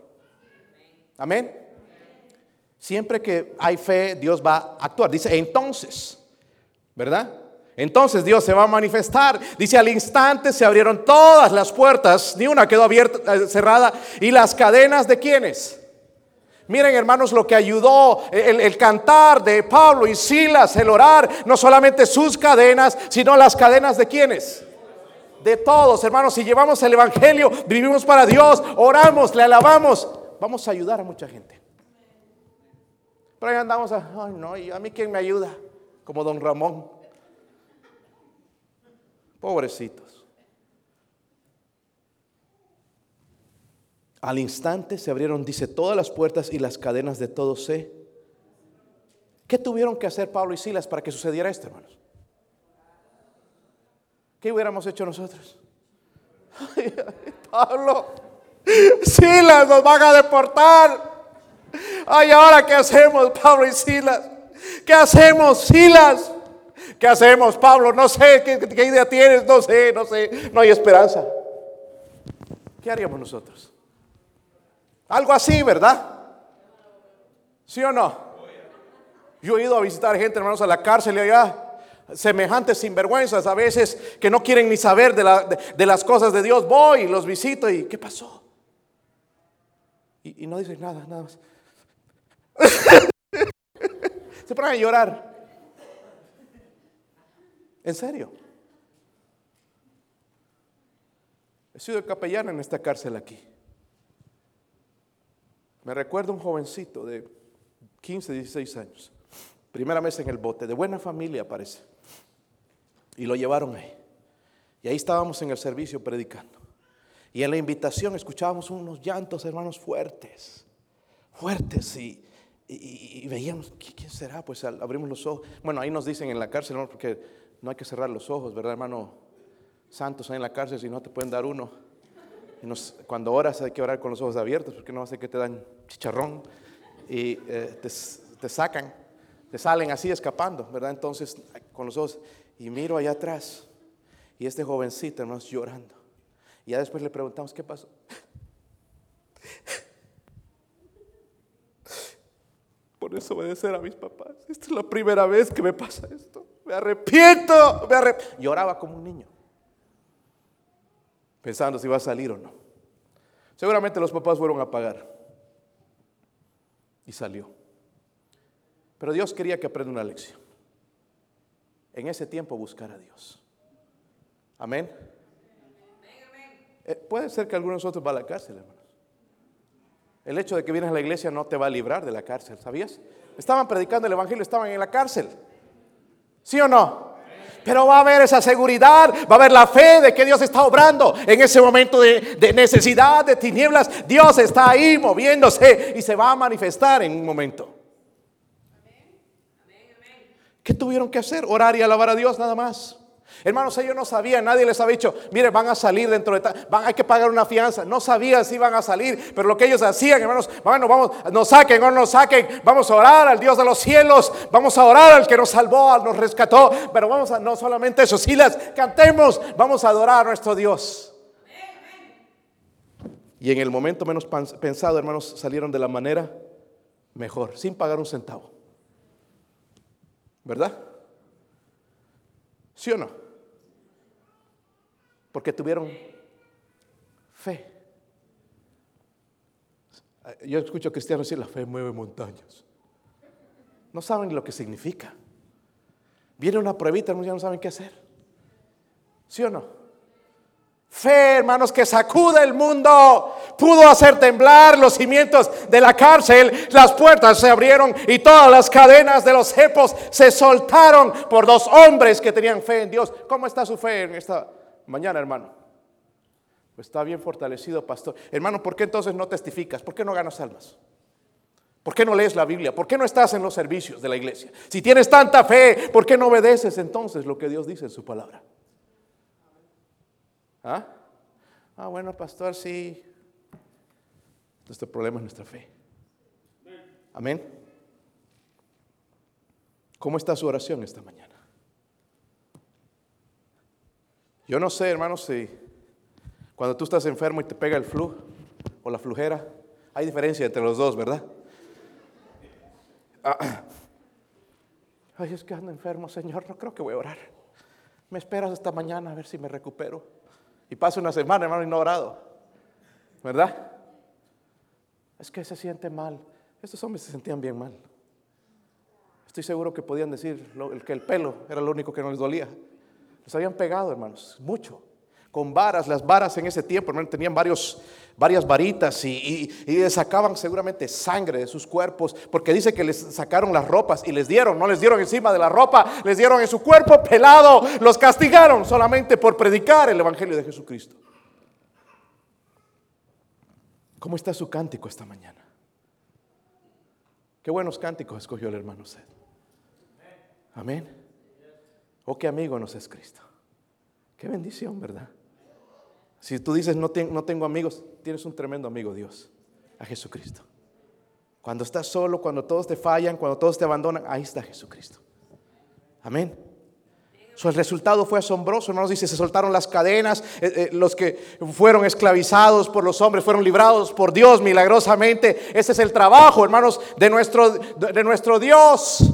Amén. Siempre que hay fe, Dios va a actuar. Dice, entonces, ¿verdad? Entonces Dios se va a manifestar. Dice, al instante se abrieron todas las puertas, ni una quedó abierta, eh, cerrada. ¿Y las cadenas de quiénes? Miren hermanos lo que ayudó el, el, cantar de Pablo y Silas, el orar, no solamente sus cadenas, sino las cadenas de quiénes. De todos, hermanos, si llevamos el Evangelio, vivimos para Dios, oramos, le alabamos, vamos a ayudar a mucha gente. Pero ahí andamos, a, ay no, ¿y a mí quién me ayuda? Como don Ramón. Pobrecitos. Al instante se abrieron, dice, todas las puertas y las cadenas de todos se. ¿Qué tuvieron que hacer Pablo y Silas para que sucediera esto, hermanos? ¿Qué hubiéramos hecho nosotros? Pablo, Silas nos van a deportar. Ay, ahora qué hacemos, Pablo y Silas. ¿Qué hacemos, Silas? ¿Qué hacemos, Pablo? No sé, ¿qué, ¿qué, idea tienes? No sé, no sé, no hay esperanza. ¿Qué haríamos nosotros? Algo así, ¿verdad? ¿Sí o no? Yo he ido a visitar gente, hermanos, a la cárcel y allá, semejantes sinvergüenzas a veces que no quieren ni saber de las cosas de Dios. Voy, los visito y ¿qué pasó? Y, y no dicen nada, nada más. <laughs> Se ponen a llorar. En serio. He sido capellán en esta cárcel aquí. Me recuerdo un jovencito de 15, 16 años. Primera vez en el bote, de buena familia parece. Y lo llevaron ahí. Y ahí estábamos en el servicio predicando. Y en la invitación escuchábamos unos llantos, hermanos, fuertes. Fuertes. Y, y, y, veíamos, ¿quién será? Pues abrimos los ojos. Bueno, ahí nos dicen en la cárcel, ¿no? porque no hay que cerrar los ojos, ¿verdad, hermano? Santos ahí en la cárcel, si no te pueden dar uno. Cuando oras hay que orar con los ojos abiertos, porque no hace que te dan chicharrón y eh, te, te sacan, te salen así escapando, ¿verdad? Entonces, con los ojos, y miro allá atrás, y este jovencito, hermanos, llorando. Y ya después le preguntamos, ¿qué pasó? <laughs> por desobedecer a mis papás. Esta es la primera vez que me pasa esto. Me arrepiento, me. Lloraba como un niño, pensando si va a salir o no. Seguramente los papás fueron a pagar. Y salió. Pero Dios quería que aprenda una lección. En ese tiempo buscar a Dios. Amén. Eh, puede ser que algunos de nosotros va a la cárcel, hermano. El hecho de que vienes a la iglesia no te va a librar de la cárcel, ¿sabías? Estaban predicando el Evangelio, estaban en la cárcel. ¿Sí o no? Pero va a haber esa seguridad, va a haber la fe de que Dios está obrando en ese momento de, necesidad, de tinieblas. Dios está ahí moviéndose y se va a manifestar en un momento. ¿Qué tuvieron que hacer? Orar y alabar a Dios nada más. Hermanos, ellos no sabían, nadie les había dicho, mire, van a salir dentro de van, hay que pagar una fianza. No sabían si iban a salir, pero lo que ellos hacían, hermanos, bueno, vamos, nos saquen o no nos saquen, vamos a orar al Dios de los cielos, vamos a orar al que nos salvó, nos rescató, pero vamos a, no solamente eso, si las cantemos, vamos a adorar a nuestro Dios. Y en el momento menos pensado, hermanos, salieron de la manera mejor, sin pagar un centavo. ¿Verdad? ¿Sí o no? Porque tuvieron fe. Yo escucho cristianos decir, la fe mueve montañas. No saben lo que significa. Viene una pruebita, ya no saben qué hacer. ¿Sí o no? Fe, hermanos, que sacude el mundo. Pudo hacer temblar los cimientos de la cárcel. Las puertas se abrieron y todas las cadenas de los cepos se soltaron por dos hombres que tenían fe en Dios. ¿Cómo está su fe en esta mañana, hermano. Pues está bien fortalecido, pastor. Hermano, ¿por qué entonces no testificas? ¿Por qué no ganas almas? ¿Por qué no lees la Biblia? ¿Por qué no estás en los servicios de la iglesia? Si tienes tanta fe, ¿por qué no obedeces entonces lo que Dios dice en su palabra? ¿Ah? Ah, bueno, pastor, sí. Este problema es nuestra fe. Amén. ¿Cómo está su oración esta mañana? Yo no sé, hermanos, si cuando tú estás enfermo y te pega el flu o la flujera, hay diferencia entre los dos, ¿verdad? Ah, ay, es que ando enfermo, Señor, no creo que voy a orar. Me esperas hasta mañana a ver si me recupero. Y pasa una semana, hermano, y. ¿Verdad? Es que se siente mal. Estos hombres se sentían bien mal. Estoy seguro que podían decir que el pelo era lo único que no les dolía. Les habían pegado, hermanos, mucho con varas. Las varas en ese tiempo, hermano, tenían varios, varias varitas y, les sacaban seguramente sangre de sus cuerpos, porque dice que les sacaron las ropas y les dieron, no les dieron encima de la ropa, les dieron en su cuerpo pelado, los castigaron solamente por predicar el Evangelio de Jesucristo. ¿Cómo está su cántico esta mañana? Qué buenos cánticos escogió el hermano Sed. Amén. Oh, qué amigo nos es Cristo. Qué bendición, ¿verdad? Si tú dices no, tengo amigos, tienes un tremendo amigo Dios, a Jesucristo. Cuando estás solo, cuando todos te fallan, cuando todos te abandonan, ahí está Jesucristo. Amén. el resultado fue asombroso, hermanos. Dice, se soltaron las cadenas. Eh, eh, los que fueron esclavizados por los hombres fueron librados por Dios milagrosamente. Ese es el trabajo, hermanos, de nuestro, de nuestro Dios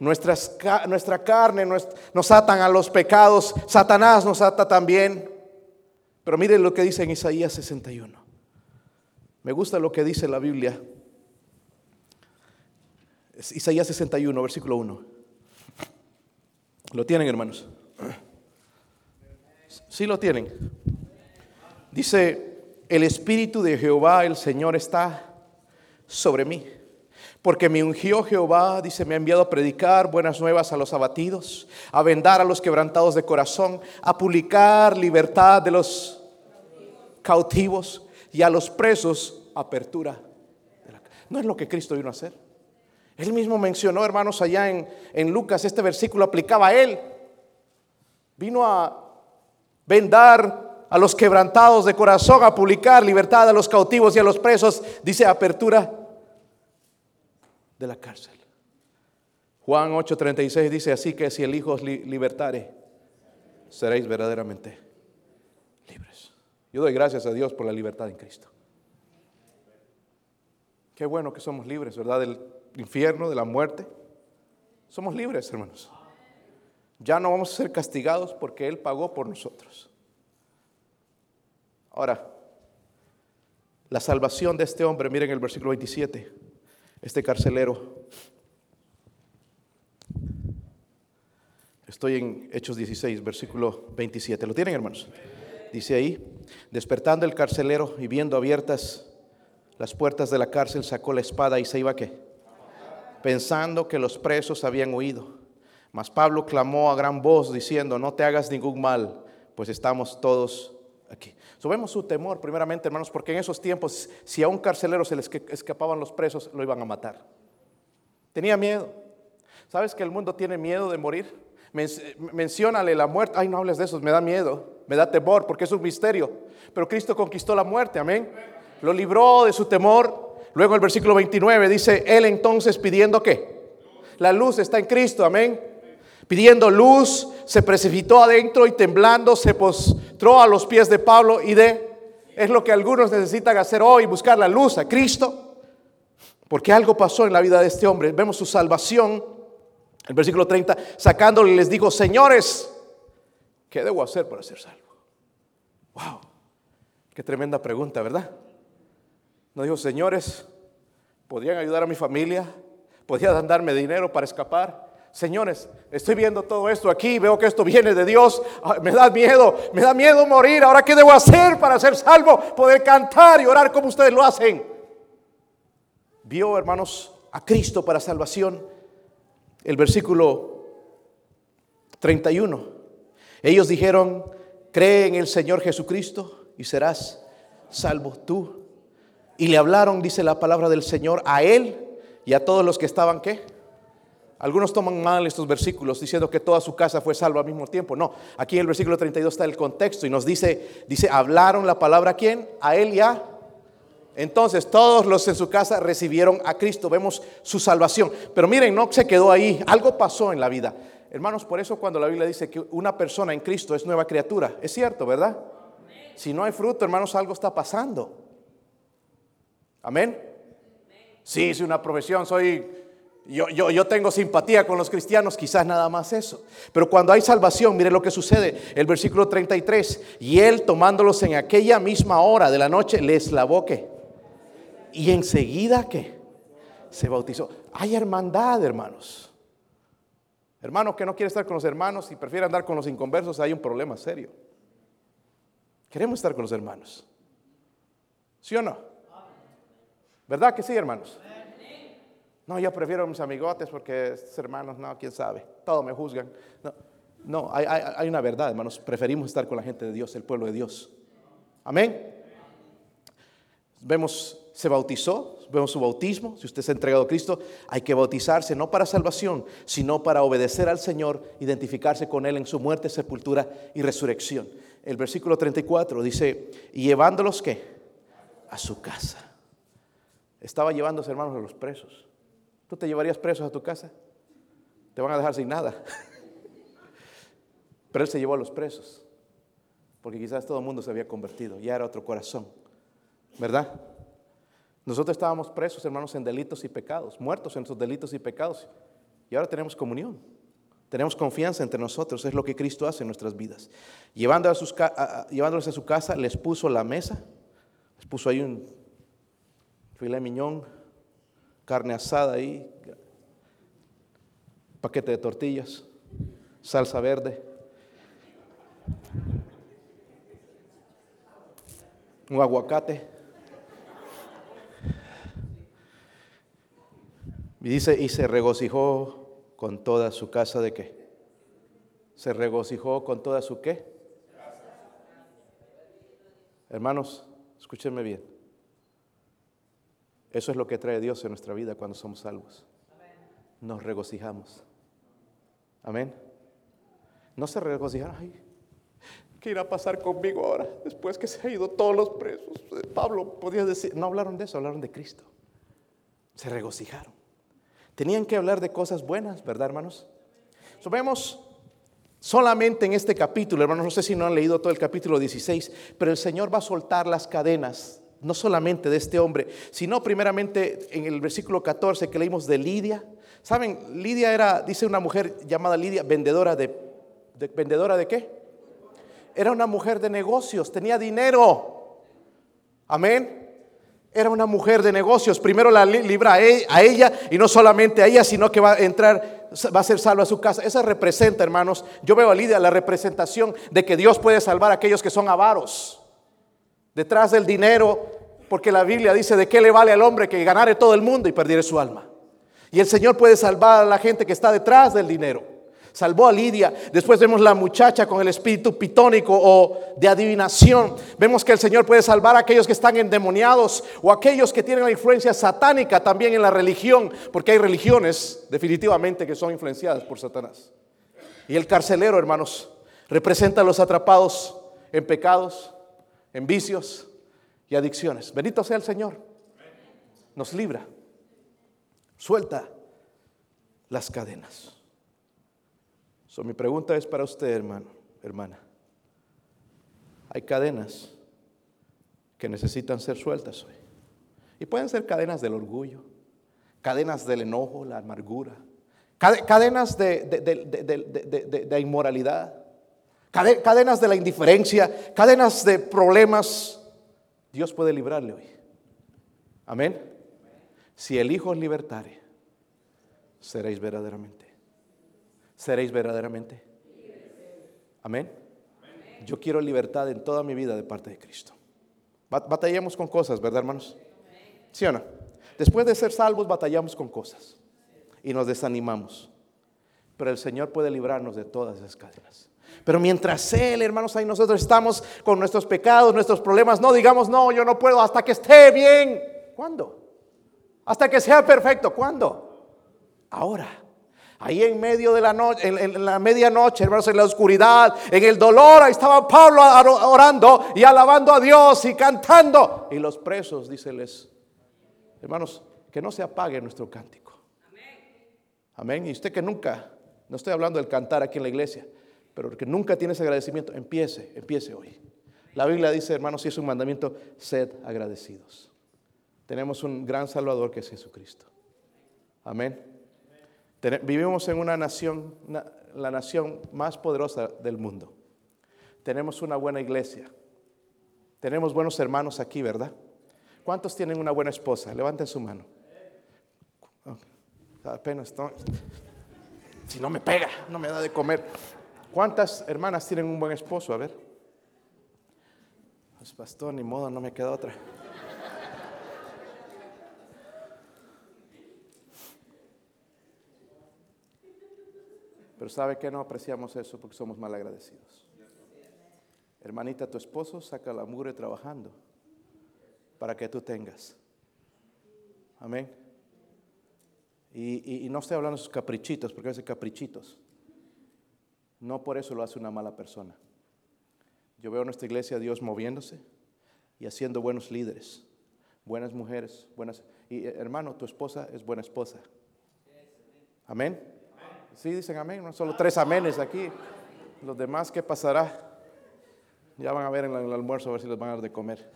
nuestra carne nos atan a los pecados, Satanás nos ata también. Pero miren lo que dice en Isaías 61. Me gusta lo que dice la Biblia. Isaías 61, versículo 1. ¿Lo tienen, hermanos? Sí lo tienen. Dice, el Espíritu de Jehová, el Señor, está sobre mí porque me ungió Jehová, dice, me ha enviado a predicar buenas nuevas a los abatidos, a vendar a los quebrantados de corazón, a publicar libertad de los cautivos y a los presos apertura. No es lo que Cristo vino a hacer. Él mismo mencionó, hermanos, allá en, en Lucas, este versículo aplicaba a él. Vino a vendar a los quebrantados de corazón, a publicar libertad a los cautivos y a los presos, dice apertura de la cárcel. Juan 8:36 dice así que si el Hijo os libertare, seréis verdaderamente libres. Yo doy gracias a Dios por la libertad en Cristo. Qué bueno que somos libres, ¿verdad? Del infierno, de la muerte. Somos libres, hermanos. Ya no vamos a ser castigados porque Él pagó por nosotros. Ahora, la salvación de este hombre, miren el versículo 27 este carcelero. Estoy en Hechos 16, versículo 27. ¿Lo tienen, hermanos? Dice ahí, despertando el carcelero y viendo abiertas las puertas de la cárcel, sacó la espada y se iba a qué? Pensando que los presos habían huido. Mas Pablo clamó a gran voz diciendo, no te hagas ningún mal, pues estamos todos aquí. Subemos su temor, primeramente, hermanos, porque en esos tiempos, si a un carcelero se les escapaban los presos, lo iban a matar. Tenía miedo. ¿Sabes que el mundo tiene miedo de morir? menciónale la muerte. Ay, no hables de eso, me da miedo, me da temor, porque es un misterio. Pero Cristo conquistó la muerte, amén. Lo libró de su temor. Luego el versículo 29 dice, Él entonces pidiendo qué? La luz está en Cristo, amén pidiendo luz, se precipitó adentro y temblando se postró a los pies de Pablo y de... Es lo que algunos necesitan hacer hoy, buscar la luz a Cristo, porque algo pasó en la vida de este hombre. Vemos su salvación, el versículo 30, sacándole les digo, señores, ¿qué debo hacer para ser salvo? Wow, qué tremenda pregunta, ¿verdad? No dijo, señores, ¿podrían ayudar a mi familia? ¿Podrían darme dinero para escapar? Señores, estoy viendo todo esto aquí, veo que esto viene de Dios, ah, me da miedo, me da miedo morir, ahora qué debo hacer para ser salvo, poder cantar y orar como ustedes lo hacen. Vio, hermanos, a Cristo para salvación. El versículo 31. Ellos dijeron, cree en el Señor Jesucristo y serás salvo tú Y le hablaron, dice la palabra del Señor, a él y a todos los que estaban, ¿qué? Algunos toman mal estos versículos diciendo que toda su casa fue salva al mismo tiempo. No, aquí en el versículo 32 está el contexto y nos dice, dice, hablaron la palabra a quién? A él y a entonces todos los en su casa recibieron a Cristo, vemos su salvación. Pero miren, no se quedó ahí, algo pasó en la vida. Hermanos, por eso cuando la Biblia dice que una persona en Cristo es nueva criatura, es cierto, ¿verdad? Si no hay fruto, hermanos, algo está pasando. Amén. Sí, es una profesión, soy yo, yo, yo, tengo simpatía con los cristianos, quizás nada más eso. Pero cuando hay salvación, mire lo que sucede. El versículo 33. Y él tomándolos en aquella misma hora de la noche, les lavó que y enseguida que se bautizó. Hay hermandad, hermanos. Hermano que no quiere estar con los hermanos y prefiere andar con los inconversos, hay un problema serio. Queremos estar con los hermanos. ¿Sí o no? ¿Verdad que sí, hermanos? No, yo prefiero a mis amigotes porque hermanos, no, quién sabe, todos me juzgan. No, no hay, una verdad, hermanos, preferimos estar con la gente de Dios, el pueblo de Dios. Amén. Vemos se bautizó, vemos su bautismo, si usted se ha entregado a Cristo, hay que bautizarse no para salvación, sino para obedecer al Señor, identificarse con Él en su muerte, sepultura y resurrección. El versículo 34 dice, y llevándolos qué? A su casa. Estaba sus hermanos a los presos. ¿Tú te llevarías presos a tu casa? Te van a dejar sin nada. Pero Él se llevó a los presos, porque quizás todo el mundo se había convertido, ya era otro corazón, ¿verdad? Nosotros estábamos presos, hermanos, en delitos y pecados, muertos en esos delitos y pecados. Y ahora tenemos comunión. Tenemos confianza entre nosotros, es lo que Cristo hace en nuestras vidas. Llevándolos a su casa, les puso la mesa, les puso ahí un filé miñón, carne asada ahí, paquete de tortillas, salsa verde, un aguacate. Y dice, y se regocijó con toda su casa de qué? Se regocijó con toda su qué? Hermanos, escúchenme bien. Eso es lo que trae Dios en nuestra vida cuando somos salvos. Nos regocijamos. Amén. No se regocijaron. Ay, ¿qué irá a pasar conmigo ahora? Después que se han ido todos los presos. Pablo podía decir, no hablaron de eso, hablaron de Cristo. Se regocijaron. Tenían que hablar de cosas buenas, ¿verdad, hermanos? vemos solamente en este capítulo, hermanos, no sé si no han leído todo el capítulo 16, pero el Señor va a soltar las cadenas, no solamente de este hombre, sino primeramente en el versículo 14 que leímos de Lidia. ¿Saben? Lidia era, dice una mujer llamada Lidia, vendedora de, de vendedora de qué? Era una mujer de negocios, tenía dinero. Amén. Era una mujer de negocios. Primero la libra e, a ella y no solamente a ella, sino que va a entrar, va a ser salva a su casa. Esa representa, hermanos, yo veo a Lidia la representación de que Dios puede salvar a aquellos que son avaros. Detrás del dinero, porque la Biblia dice de qué le vale al hombre que ganare todo el mundo y perdiere su alma. Y el Señor puede salvar a la gente que está detrás del dinero. Salvó a Lidia. Después vemos la muchacha con el espíritu pitónico o de adivinación. Vemos que el Señor puede salvar a aquellos que están endemoniados o aquellos que tienen la influencia satánica también en la religión, porque hay religiones definitivamente que son influenciadas por Satanás. Y el carcelero, hermanos, representa a los atrapados en pecados, en vicios y adicciones. Bendito sea el Señor. Nos libra. Suelta las cadenas mi pregunta es para usted, hermano, hermana. Hay cadenas que necesitan ser sueltas hoy. Y pueden ser cadenas del orgullo, cadenas del enojo, la amargura, cadenas de, de inmoralidad, cadenas de la indiferencia, cadenas de problemas. Dios puede librarle hoy. Amén. Si el Hijo os libertare, seréis verdaderamente seréis verdaderamente. Amén. Yo quiero libertad en toda mi vida de parte de Cristo. Batallamos con cosas, ¿verdad, hermanos? ¿Sí o no? Después de ser salvos, batallamos con cosas y nos desanimamos. Pero el Señor puede librarnos de todas esas cadenas. Pero mientras Él, hermanos, ahí nosotros estamos con nuestros pecados, nuestros problemas, no digamos, no, yo no puedo hasta que esté bien. ¿Cuándo? Hasta que sea perfecto. ¿Cuándo? Ahora. Ahí en medio de la noche, en, la medianoche, hermanos, en la oscuridad, en el dolor, ahí estaba Pablo orando y alabando a Dios y cantando. Y los presos, díceles, hermanos, que no se apague nuestro cántico. Amén. Y usted que nunca, no estoy hablando del cantar aquí en la iglesia, pero que nunca tiene ese agradecimiento, empiece, empiece hoy. La Biblia dice, hermanos, si es un mandamiento, sed agradecidos. Tenemos un gran Salvador que es Jesucristo. Amén. Vivimos en una nación, la nación más poderosa del mundo. Tenemos una buena iglesia. Tenemos buenos hermanos aquí, ¿verdad? ¿Cuántos tienen una buena esposa? Levanten su mano. Apenas, si no me pega, no me da de comer. ¿Cuántas hermanas tienen un buen esposo? A ver. Pues pastor, ni modo, no me queda otra. Pero ¿sabe que no apreciamos eso? Porque somos mal agradecidos. Hermanita, tu esposo saca la mugre trabajando para que tú tengas. Amén. Y, no estoy hablando de sus caprichitos, porque a veces caprichitos. No por eso lo hace una mala persona. Yo veo nuestra iglesia a Dios moviéndose y haciendo buenos líderes, buenas mujeres, buenas... Y eh, hermano, tu esposa es buena esposa. Amén. Sí, dicen amén, no solo tres amenes aquí. Los demás, ¿qué pasará? Ya van a ver en el almuerzo a ver si les van a dar de comer.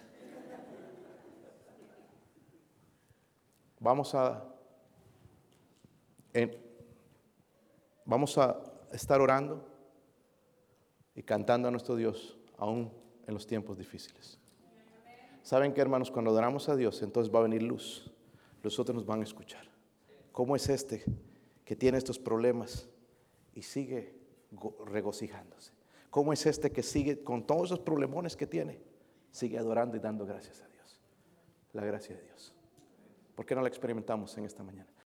Vamos a, vamos a estar orando y cantando a nuestro Dios aún en los tiempos difíciles. ¿Saben que hermanos? Cuando adoramos a Dios, entonces va a venir luz. Los otros nos van a escuchar. ¿Cómo es este que tiene estos problemas y sigue regocijándose? ¿Cómo es este que sigue con todos esos problemones que tiene? Sigue adorando y dando gracias a Dios. La gracia de Dios. ¿Por qué no la experimentamos en esta mañana?